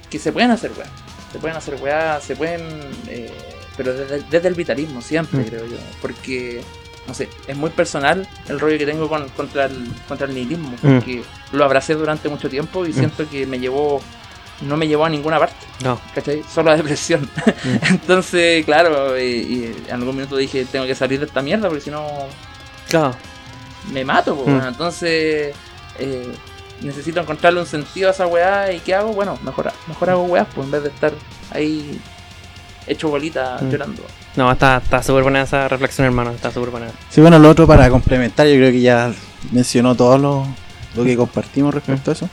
que se pueden hacer weas. Se pueden hacer weas, se pueden... eh, pero desde, desde el vitalismo siempre, Mm. creo yo. Porque, no sé, es muy personal el rollo que tengo con, contra, el, contra el nihilismo. Porque lo abracé durante mucho tiempo y siento que me llevó... No me llevó a ninguna parte. No. ¿cachai? Solo a depresión. Entonces, claro, y, y en algún minuto dije, tengo que salir de esta mierda porque si no Claro. me mato. Mm. bueno. Entonces, eh, necesito encontrarle un sentido a esa weá. ¿Y qué hago? Bueno, mejor, mejor hago weá, pues en vez de estar ahí hecho bolita Mm. llorando. No, está está súper buena esa reflexión, hermano. Está súper buena. Sí, bueno, lo otro para complementar, yo creo que ya mencionó todo lo, lo que compartimos respecto a eso.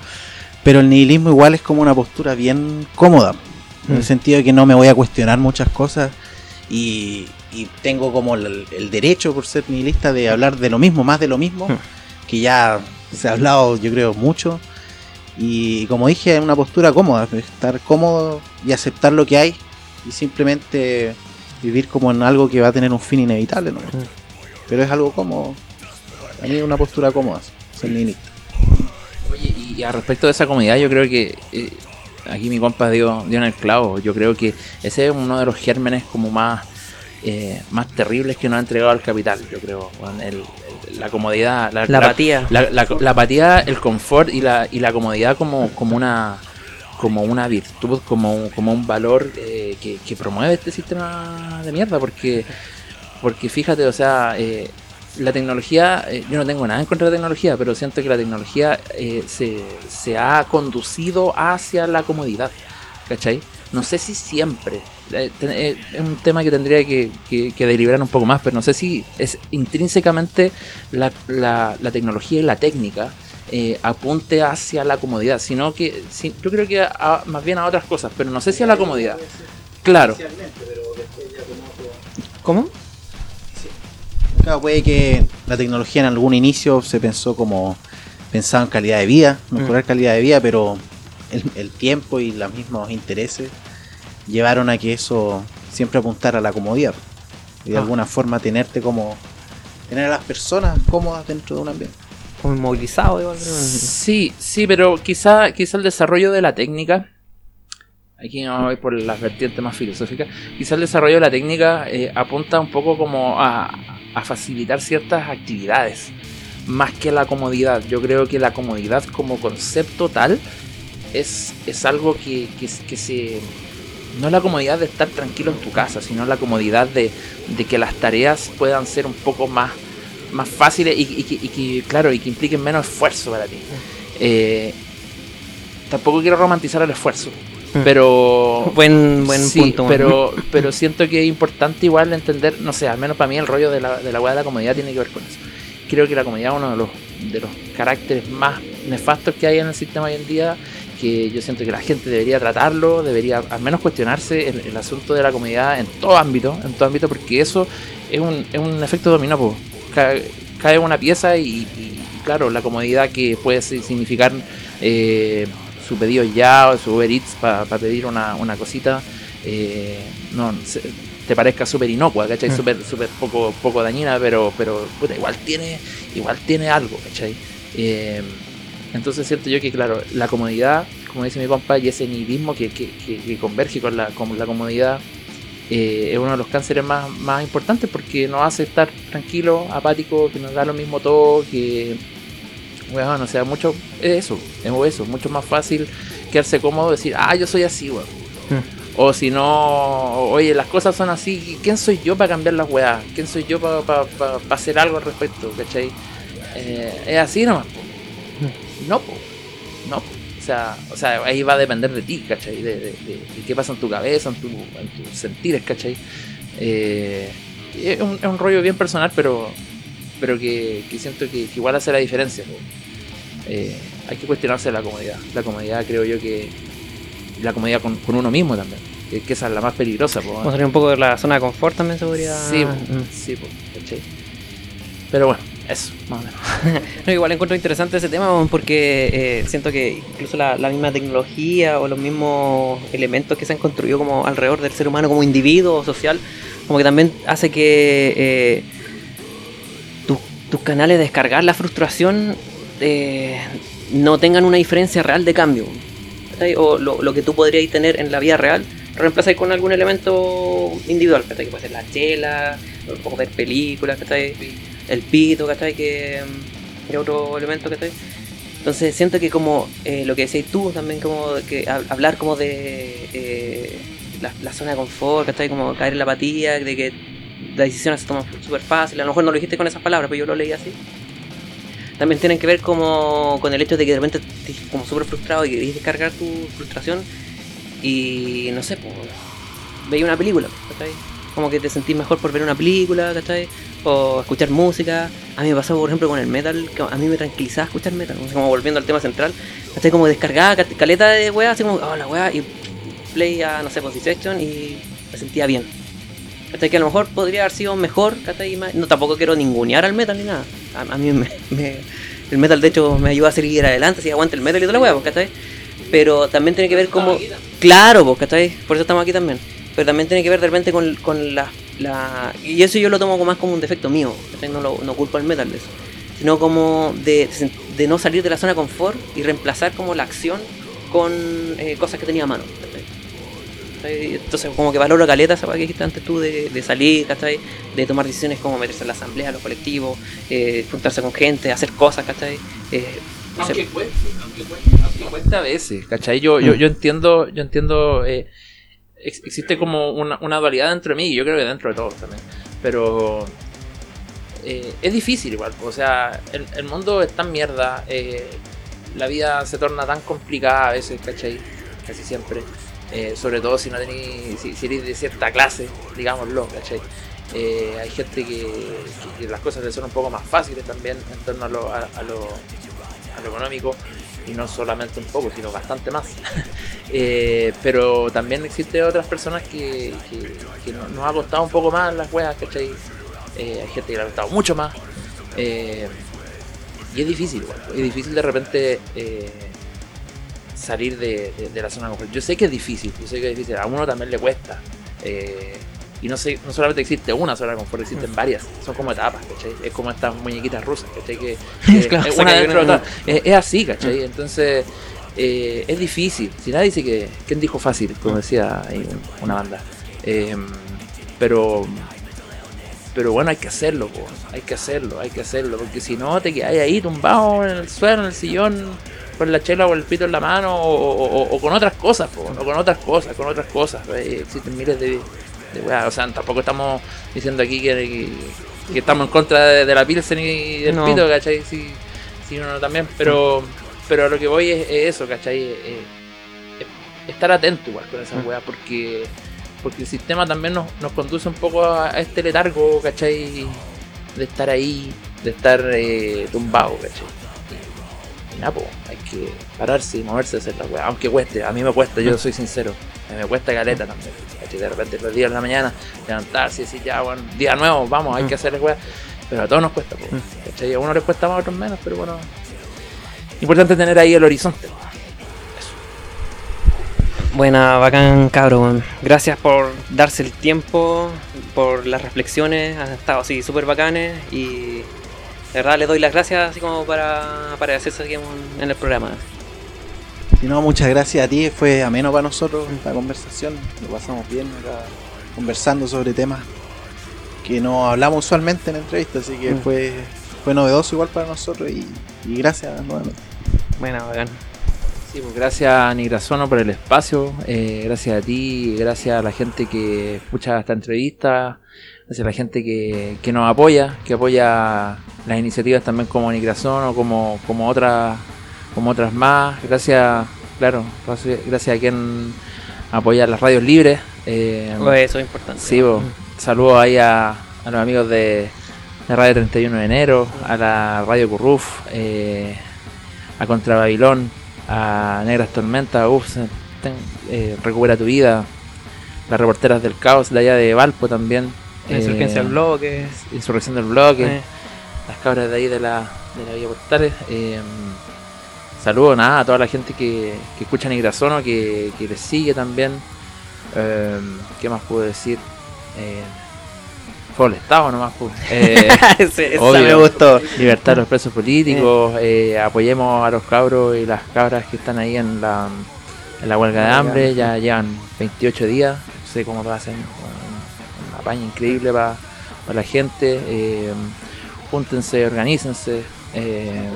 Pero el nihilismo igual es como una postura bien cómoda. En el Mm. sentido de que no me voy a cuestionar muchas cosas y, y tengo como el, el derecho por ser nihilista de hablar de lo mismo, más de lo mismo, Mm. que ya se ha hablado yo creo mucho. Y como dije, es una postura cómoda, estar cómodo y aceptar lo que hay y simplemente vivir como en algo que va a tener un fin inevitable. ¿no? Mm. Pero es algo como... A mí es una postura cómoda, ser nihilista. Y a respecto de esa comunidad, yo creo que eh, aquí mi compa dio, dio en el clavo. Yo creo que ese es uno de los gérmenes como más, eh, más terribles que nos ha entregado el capital. Yo creo, weón, el- el- la comodidad, la, La apatía. la, la- la apatía, el confort y la, y la comodidad como, como una como una virtud, como, un- como un valor eh, que, que promueve este sistema de mierda, porque porque fíjate, o sea, eh, la tecnología, eh, yo no tengo nada en contra de la tecnología, pero siento que la tecnología eh, se, se ha conducido hacia la comodidad, ¿cachai? No sé si siempre, eh, es un tema que tendría que, que- que deliberar un poco más, pero no sé si es intrínsecamente la, la- la tecnología y la técnica eh, apunte hacia la comodidad, sino que sí, yo creo que a- más bien a otras cosas, pero no sé si a la comodidad. Claro, ¿Cómo? Claro, puede que la tecnología en algún inicio se pensó como pensaba en calidad de vida, mejorar calidad de vida, pero el, el tiempo y los mismos intereses llevaron a que eso siempre apuntara a la comodidad y de Ah. alguna forma tenerte como tener a las personas cómodas dentro de un ambiente. Como inmovilizado, igual. Sí, sí, pero quizá, quizá el desarrollo de la técnica, aquí no voy por las vertientes más filosóficas, quizá el desarrollo de la técnica eh, apunta un poco como a, a facilitar ciertas actividades, más que la comodidad. Yo creo que la comodidad como concepto tal es, es algo que, que, que se... No es la comodidad de estar tranquilo en tu casa, sino la comodidad de, de que las tareas puedan ser un poco más, más fáciles y, y que, y que, claro, y que impliquen menos esfuerzo para ti. Eh, tampoco quiero romantizar el esfuerzo. Pero Buen, buen sí, punto. pero, pero siento que es importante igual entender, no sé, al menos para mí el rollo de la, de la weá de la comodidad tiene que ver con eso. Creo que la comodidad es uno de los, de los caracteres más nefastos que hay en el sistema hoy en día, que yo siento que la gente debería tratarlo, debería al menos cuestionarse el, el asunto de la comodidad en todo ámbito, en todo ámbito, porque eso es un, es un efecto dominó. Cae, cae una pieza y, y, claro, la comodidad que puede si- significar eh, su pedido ya o su Uber Eats para pedir una, una cosita, eh, no se- te parezca súper inocua, ¿cachai? Mm. Súper súper poco, poco dañina, pero, pero puta, igual tiene igual tiene algo, ¿cachai? Eh, entonces siento yo que, claro, la comodidad, como dice mi compa, y ese nihilismo que, que, que- que converge con la, con la comodidad, eh, es uno de los cánceres más, más importantes porque nos hace estar tranquilo, apático, que nos da lo mismo todo, que, bueno, o sea, mucho, es eso, es eso, mucho más fácil quedarse cómodo, decir, ah, yo soy así, weón. Mm. O si no, oye, las cosas son así, ¿quién soy yo para cambiar las weas? ¿Quién soy yo para hacer algo al respecto? ¿Cachai? Eh, es así nomás. po. No, po. no. po. O sea, o sea, ahí va a depender de ti, ¿cachai? De, de- de- de qué pasa en tu cabeza, en, tu, en tus sentires, ¿cachai? Eh, es, un, es un rollo bien personal, pero, pero que, que siento que, que igual hace la diferencia. Eh, hay que cuestionarse la comodidad. La comodidad creo yo que... La comodidad con, con uno mismo también. Que, que esa es la más peligrosa. po, Vamos a salir un poco de la zona de confort también, se podría. Sí, Mm. sí, po. Pero bueno, eso, más o menos. No, igual encuentro interesante ese tema porque eh, siento que incluso la, la misma tecnología o los mismos elementos que se han construido como alrededor del ser humano como individuo o social, como que también hace que eh, tus- canales de descargar la frustración eh, no tengan una diferencia real de cambio. ¿cachai? O lo, lo que tú podrías tener en la vida real, lo reemplazas con algún elemento individual, ¿cachai? que puede ser la chela, poco ver películas, ¿cachai? el pito. Que, mm, que otro elemento. Entonces siento que como eh, lo que decís tú también, como que hab- hablar como de eh, la, la zona de confort. Como caer en la apatía, de que las decisiones se toman súper fácil, a lo mejor no lo dijiste con esas palabras, pero yo lo leí así. También tienen que ver como con el hecho de que de repente estés como súper frustrado y querés descargar tu frustración y no sé, pues, veía una película, ¿cachai? Como que te sentís mejor por ver una película, ¿cachai? O escuchar música. A mí me pasó, por ejemplo, con el metal, que a mí me tranquilizaba escuchar metal, como volviendo al tema central, ¿cachai? Como descargaba cal- caleta de weá, así como, oh, la weá, y play a, no sé, pues Dissection y me sentía bien. Que a lo mejor podría haber sido mejor, No, tampoco quiero ningunear al metal ni nada. A, a mí me, me- el metal, de hecho, me ayuda a seguir adelante, si aguanta el metal y toda la weá, pues, ¿cachai? Pero también tiene que ver como... Claro, pues, ¿cachai? Por eso estamos aquí también. Pero también tiene que ver de repente con, con la, la... Y eso yo lo tomo como más como un defecto mío, ¿cachai? No, lo, no culpo al metal de eso. Sino como de, de no salir de la zona de confort y reemplazar como la acción con eh, cosas que tenía a mano. Entonces como que valoro caleta esa que dijiste antes tú de, de salir, ¿cachai? De tomar decisiones como meterse en la asamblea, los colectivos, eh, juntarse con gente, hacer cosas, ¿cachai? Eh, no sé, Aunque cueste, aunque cueste, aunque cueste a veces, ¿cachai? Yo, yo, yo entiendo, yo entiendo, eh, ex- existe como una, una dualidad dentro de mí, y yo creo que dentro de todos también, pero eh, es difícil igual, o sea, el, el mundo es tan mierda, eh, la vida se torna tan complicada a veces, ¿cachai? Casi siempre, eh, sobre todo si no tenéis, si, eres de cierta clase, digámoslo, ¿cachai? Eh, hay gente que, las cosas le son un poco más fáciles también en torno a lo, a, lo, económico y no solamente un poco, sino bastante más. Eh, pero también existen otras personas que, que no- nos ha costado un poco más las weas, ¿cachai? Eh, hay gente que le ha costado mucho más. Eh, y es difícil, igual, es difícil de repente salir de, de- de la zona de confort. Yo sé que es difícil, yo sé que es difícil, a uno también le cuesta. Eh, y no sé, no solamente existe una zona de confort, existen varias. Son como etapas, ¿cachai? Es como estas muñequitas rusas, ¿cachai? Que, que Claro, es se una cae dentro de una- otra. Es, es así, ¿cachai? Entonces, eh, es difícil. Si nadie dice que. ¿Quién dijo fácil? Como decía ahí una banda. Eh, pero. Pero bueno, hay que hacerlo, po. hay que hacerlo, hay que hacerlo, porque si no te quedas ahí tumbado en el suelo, en el sillón, con la chela o el pito en la mano, o, o- o- o con otras cosas, po, o con otras cosas, con otras cosas. eh, existen miles de, de weas, o sea, tampoco estamos diciendo aquí que, que- que estamos en contra de, de la Pilsen y del No. pito, ¿cachai? Sí, sí, uno también, pero, pero a lo que voy es, es eso, ¿cachai? Eh, es- estar atento igual con esas Mm. weas, porque, porque el sistema también nos, nos conduce un poco a, a este letargo, ¿cachai? De estar ahí, de estar eh, tumbado, ¿cachai? Nada, po, hay que pararse y moverse a hacer la wea, aunque cueste, a mí me cuesta, yo soy sincero, a mí me cuesta caleta también. De repente los días de la mañana, levantarse y decir, ya, bueno, día nuevo, vamos, hay que hacer la wea, pero a todos nos cuesta, po, ¿cachai? A unos les cuesta más, a otros menos, pero bueno, importante tener ahí el horizonte. Buena, bacán, cabro. weón. Gracias por darse el tiempo, por las reflexiones. Han estado así súper bacanes y de verdad le doy las gracias así como para, para hacerse aquí en, en el programa. Si no, muchas gracias a ti, fue ameno para nosotros esta conversación, lo pasamos bien acá conversando sobre temas que no hablamos usualmente en entrevistas, así que Mm. fue, fue novedoso igual para nosotros y, y gracias nuevamente. Buena, bacán. Sí, pues gracias Nigrasono por el espacio, eh, gracias a ti, gracias a la gente que escucha esta entrevista, gracias a la gente que, que nos apoya, que apoya las iniciativas también como Nigrasono, como, como otras como otras más, gracias, claro, gracias, a quien apoya las radios libres. eh, Pues eso es importante. Sí, saludos ahí a, a los amigos de, la Radio 31 de enero, a la Radio Curruf, eh, a Contra Babilón, a Negras Tormentas, uf, se- ten- eh, Recupera tu vida, las reporteras del caos de allá de Valpo también. La insurgencia eh, del bloque. Insurrección del bloque, eh. las cabras de ahí de la, de la Villa Portales. Eh, saludos nada, a toda la gente que, que escucha Nigrasono, que, que les sigue también. Eh, ¿Qué más puedo decir? Eh, fue el Estado nomás. pues. Eh, Obvio. me gustó. libertad a los presos políticos, eh, apoyemos a los cabros y las cabras que están ahí en la, en la huelga de hambre, ya llevan 28 días, no sé cómo lo hacen, una, una paña increíble para la gente, eh, júntense, organícense, eh,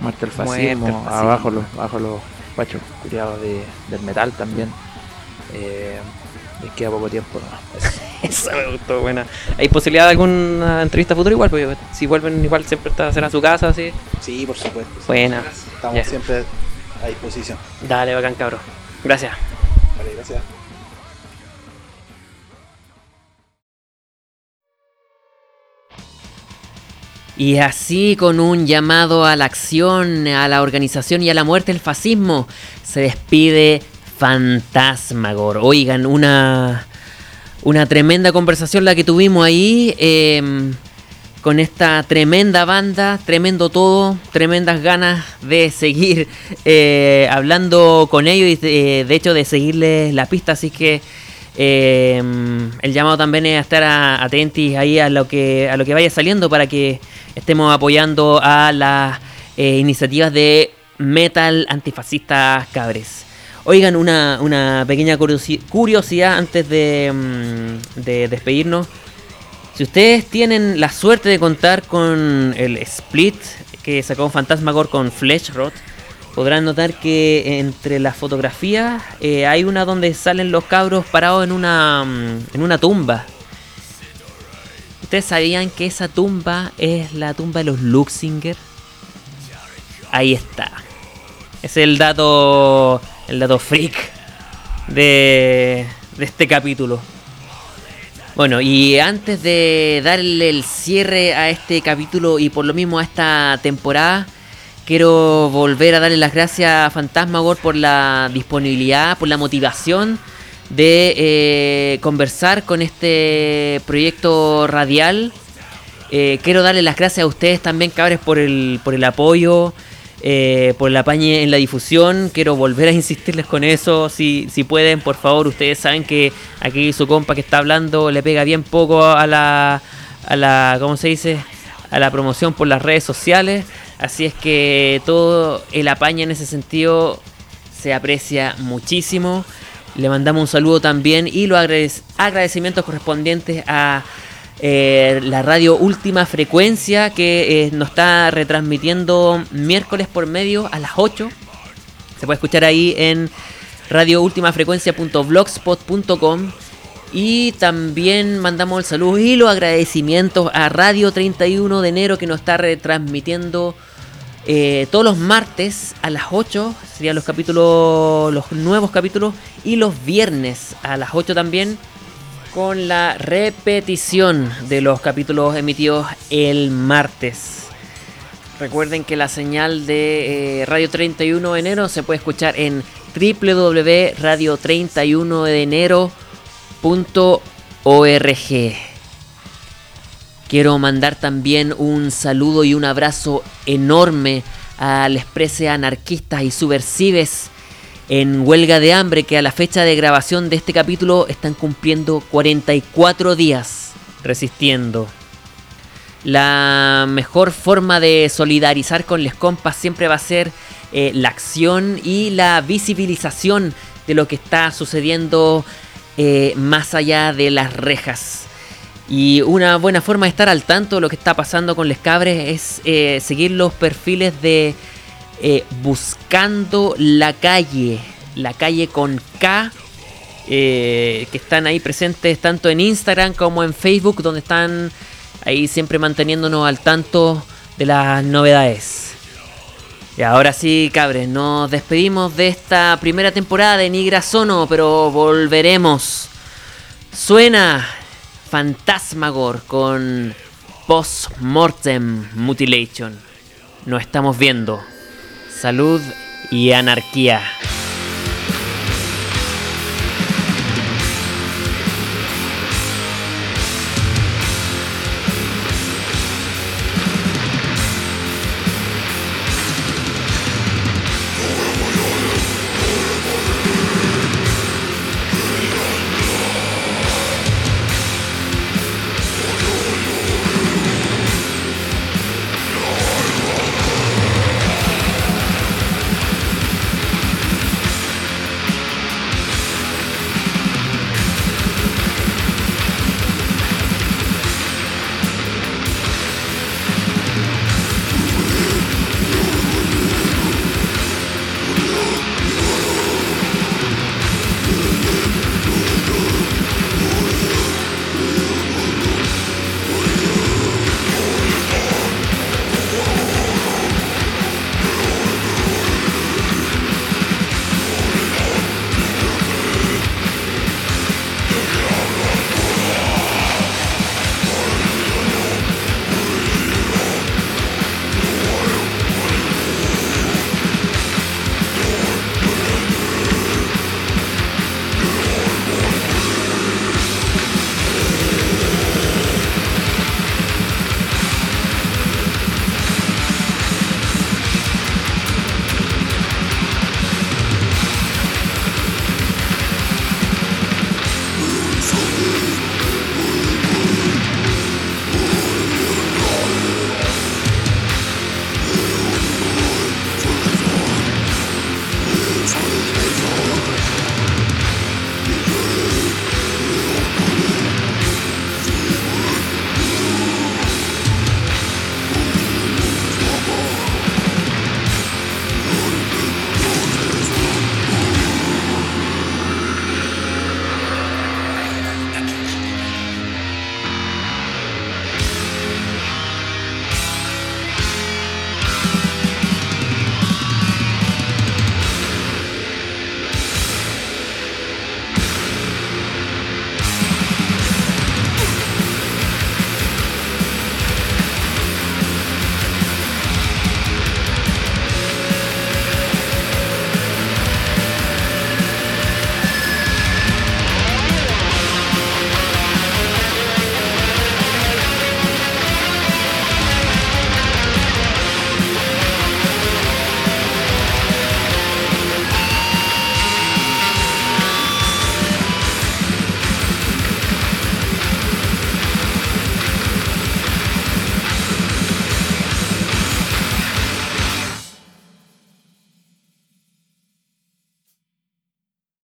muerte al fascismo, fascismo. abajo los, abajo los guachos culiados de, del metal también, eh, les queda poco tiempo nomás. Eso. Esa me gustó, buena. ¿Hay posibilidad de alguna entrevista futura igual? Porque si vuelven igual siempre está, será su casa, así. Sí, por supuesto. sí. Buena. Estamos siempre a disposición. Dale, bacán, cabrón. Gracias. Vale, gracias. Y así con un llamado a la acción, a la organización y a la muerte del fascismo, se despide Fantasmagor. Oigan, una, una tremenda conversación la que tuvimos ahí em, con esta tremenda banda, tremendo todo, tremendas ganas de seguir eh, hablando con ellos y de, de hecho de seguirles la pista, así que eh, el llamado también es a estar atentos ahí a lo que a lo que vaya saliendo para que estemos apoyando a las eh, iniciativas de metal antifascistas cabres. Oigan, una, una pequeña curiosi- curiosidad antes de, mm, de despedirnos. Si ustedes tienen la suerte de contar con el split que sacó Fantasmagor con Fleshrot, podrán notar que entre las fotografías eh, hay una donde salen los cabros parados en una, mm, en una tumba. ¿Ustedes sabían que esa tumba es la tumba de los Luxinger? Ahí está. Es el dato, el dato freak de, de este capítulo. Bueno, y antes de darle el cierre a este capítulo y por lo mismo a esta temporada, quiero volver a darle las gracias a Fantasmagor por la disponibilidad, por la motivación de eh, conversar con este proyecto radial. Eh, quiero darle las gracias a ustedes también, cabres, por el, por el apoyo, eh, por el apañe en la difusión. Quiero volver a insistirles con eso. Si, si pueden, por favor, ustedes saben que aquí su compa que está hablando le pega bien poco a la, a la ¿cómo se dice? A la promoción por las redes sociales. Así es que todo el apañe en ese sentido se aprecia muchísimo. Le mandamos un saludo también y los agradec- agradecimientos correspondientes a eh, la radio Última Frecuencia que eh, nos está retransmitiendo miércoles por medio a las 8. Se puede escuchar ahí en radioultimafrecuencia.blogspot.com y también mandamos el saludo y los agradecimientos a Radio 31 de enero que nos está retransmitiendo eh, todos los martes a las 8 serían los capítulos, los nuevos capítulos, y los viernes a las 8 también con la repetición de los capítulos emitidos el martes. Recuerden que la señal de eh, Radio 31 de enero se puede escuchar en www.radio31denero.org. Quiero mandar también un saludo y un abrazo enorme al exprese anarquistas y subversives en huelga de hambre que a la fecha de grabación de este capítulo están cumpliendo 44 días resistiendo. La mejor forma de solidarizar con les compas siempre va a ser eh, la acción y la visibilización de lo que está sucediendo eh, más allá de las rejas. Y una buena forma de estar al tanto de lo que está pasando con Les Cabres es eh, seguir los perfiles de eh, Buscando la Calle, la calle con K, eh, que están ahí presentes tanto en Instagram como en Facebook, donde están ahí siempre manteniéndonos al tanto de las novedades. Y ahora sí, cabres, nos despedimos de esta primera temporada de Nigra Sono, pero volveremos. Suena Fantasmagor con Post-Mortem Mutilation. Nos estamos viendo. Salud y anarquía.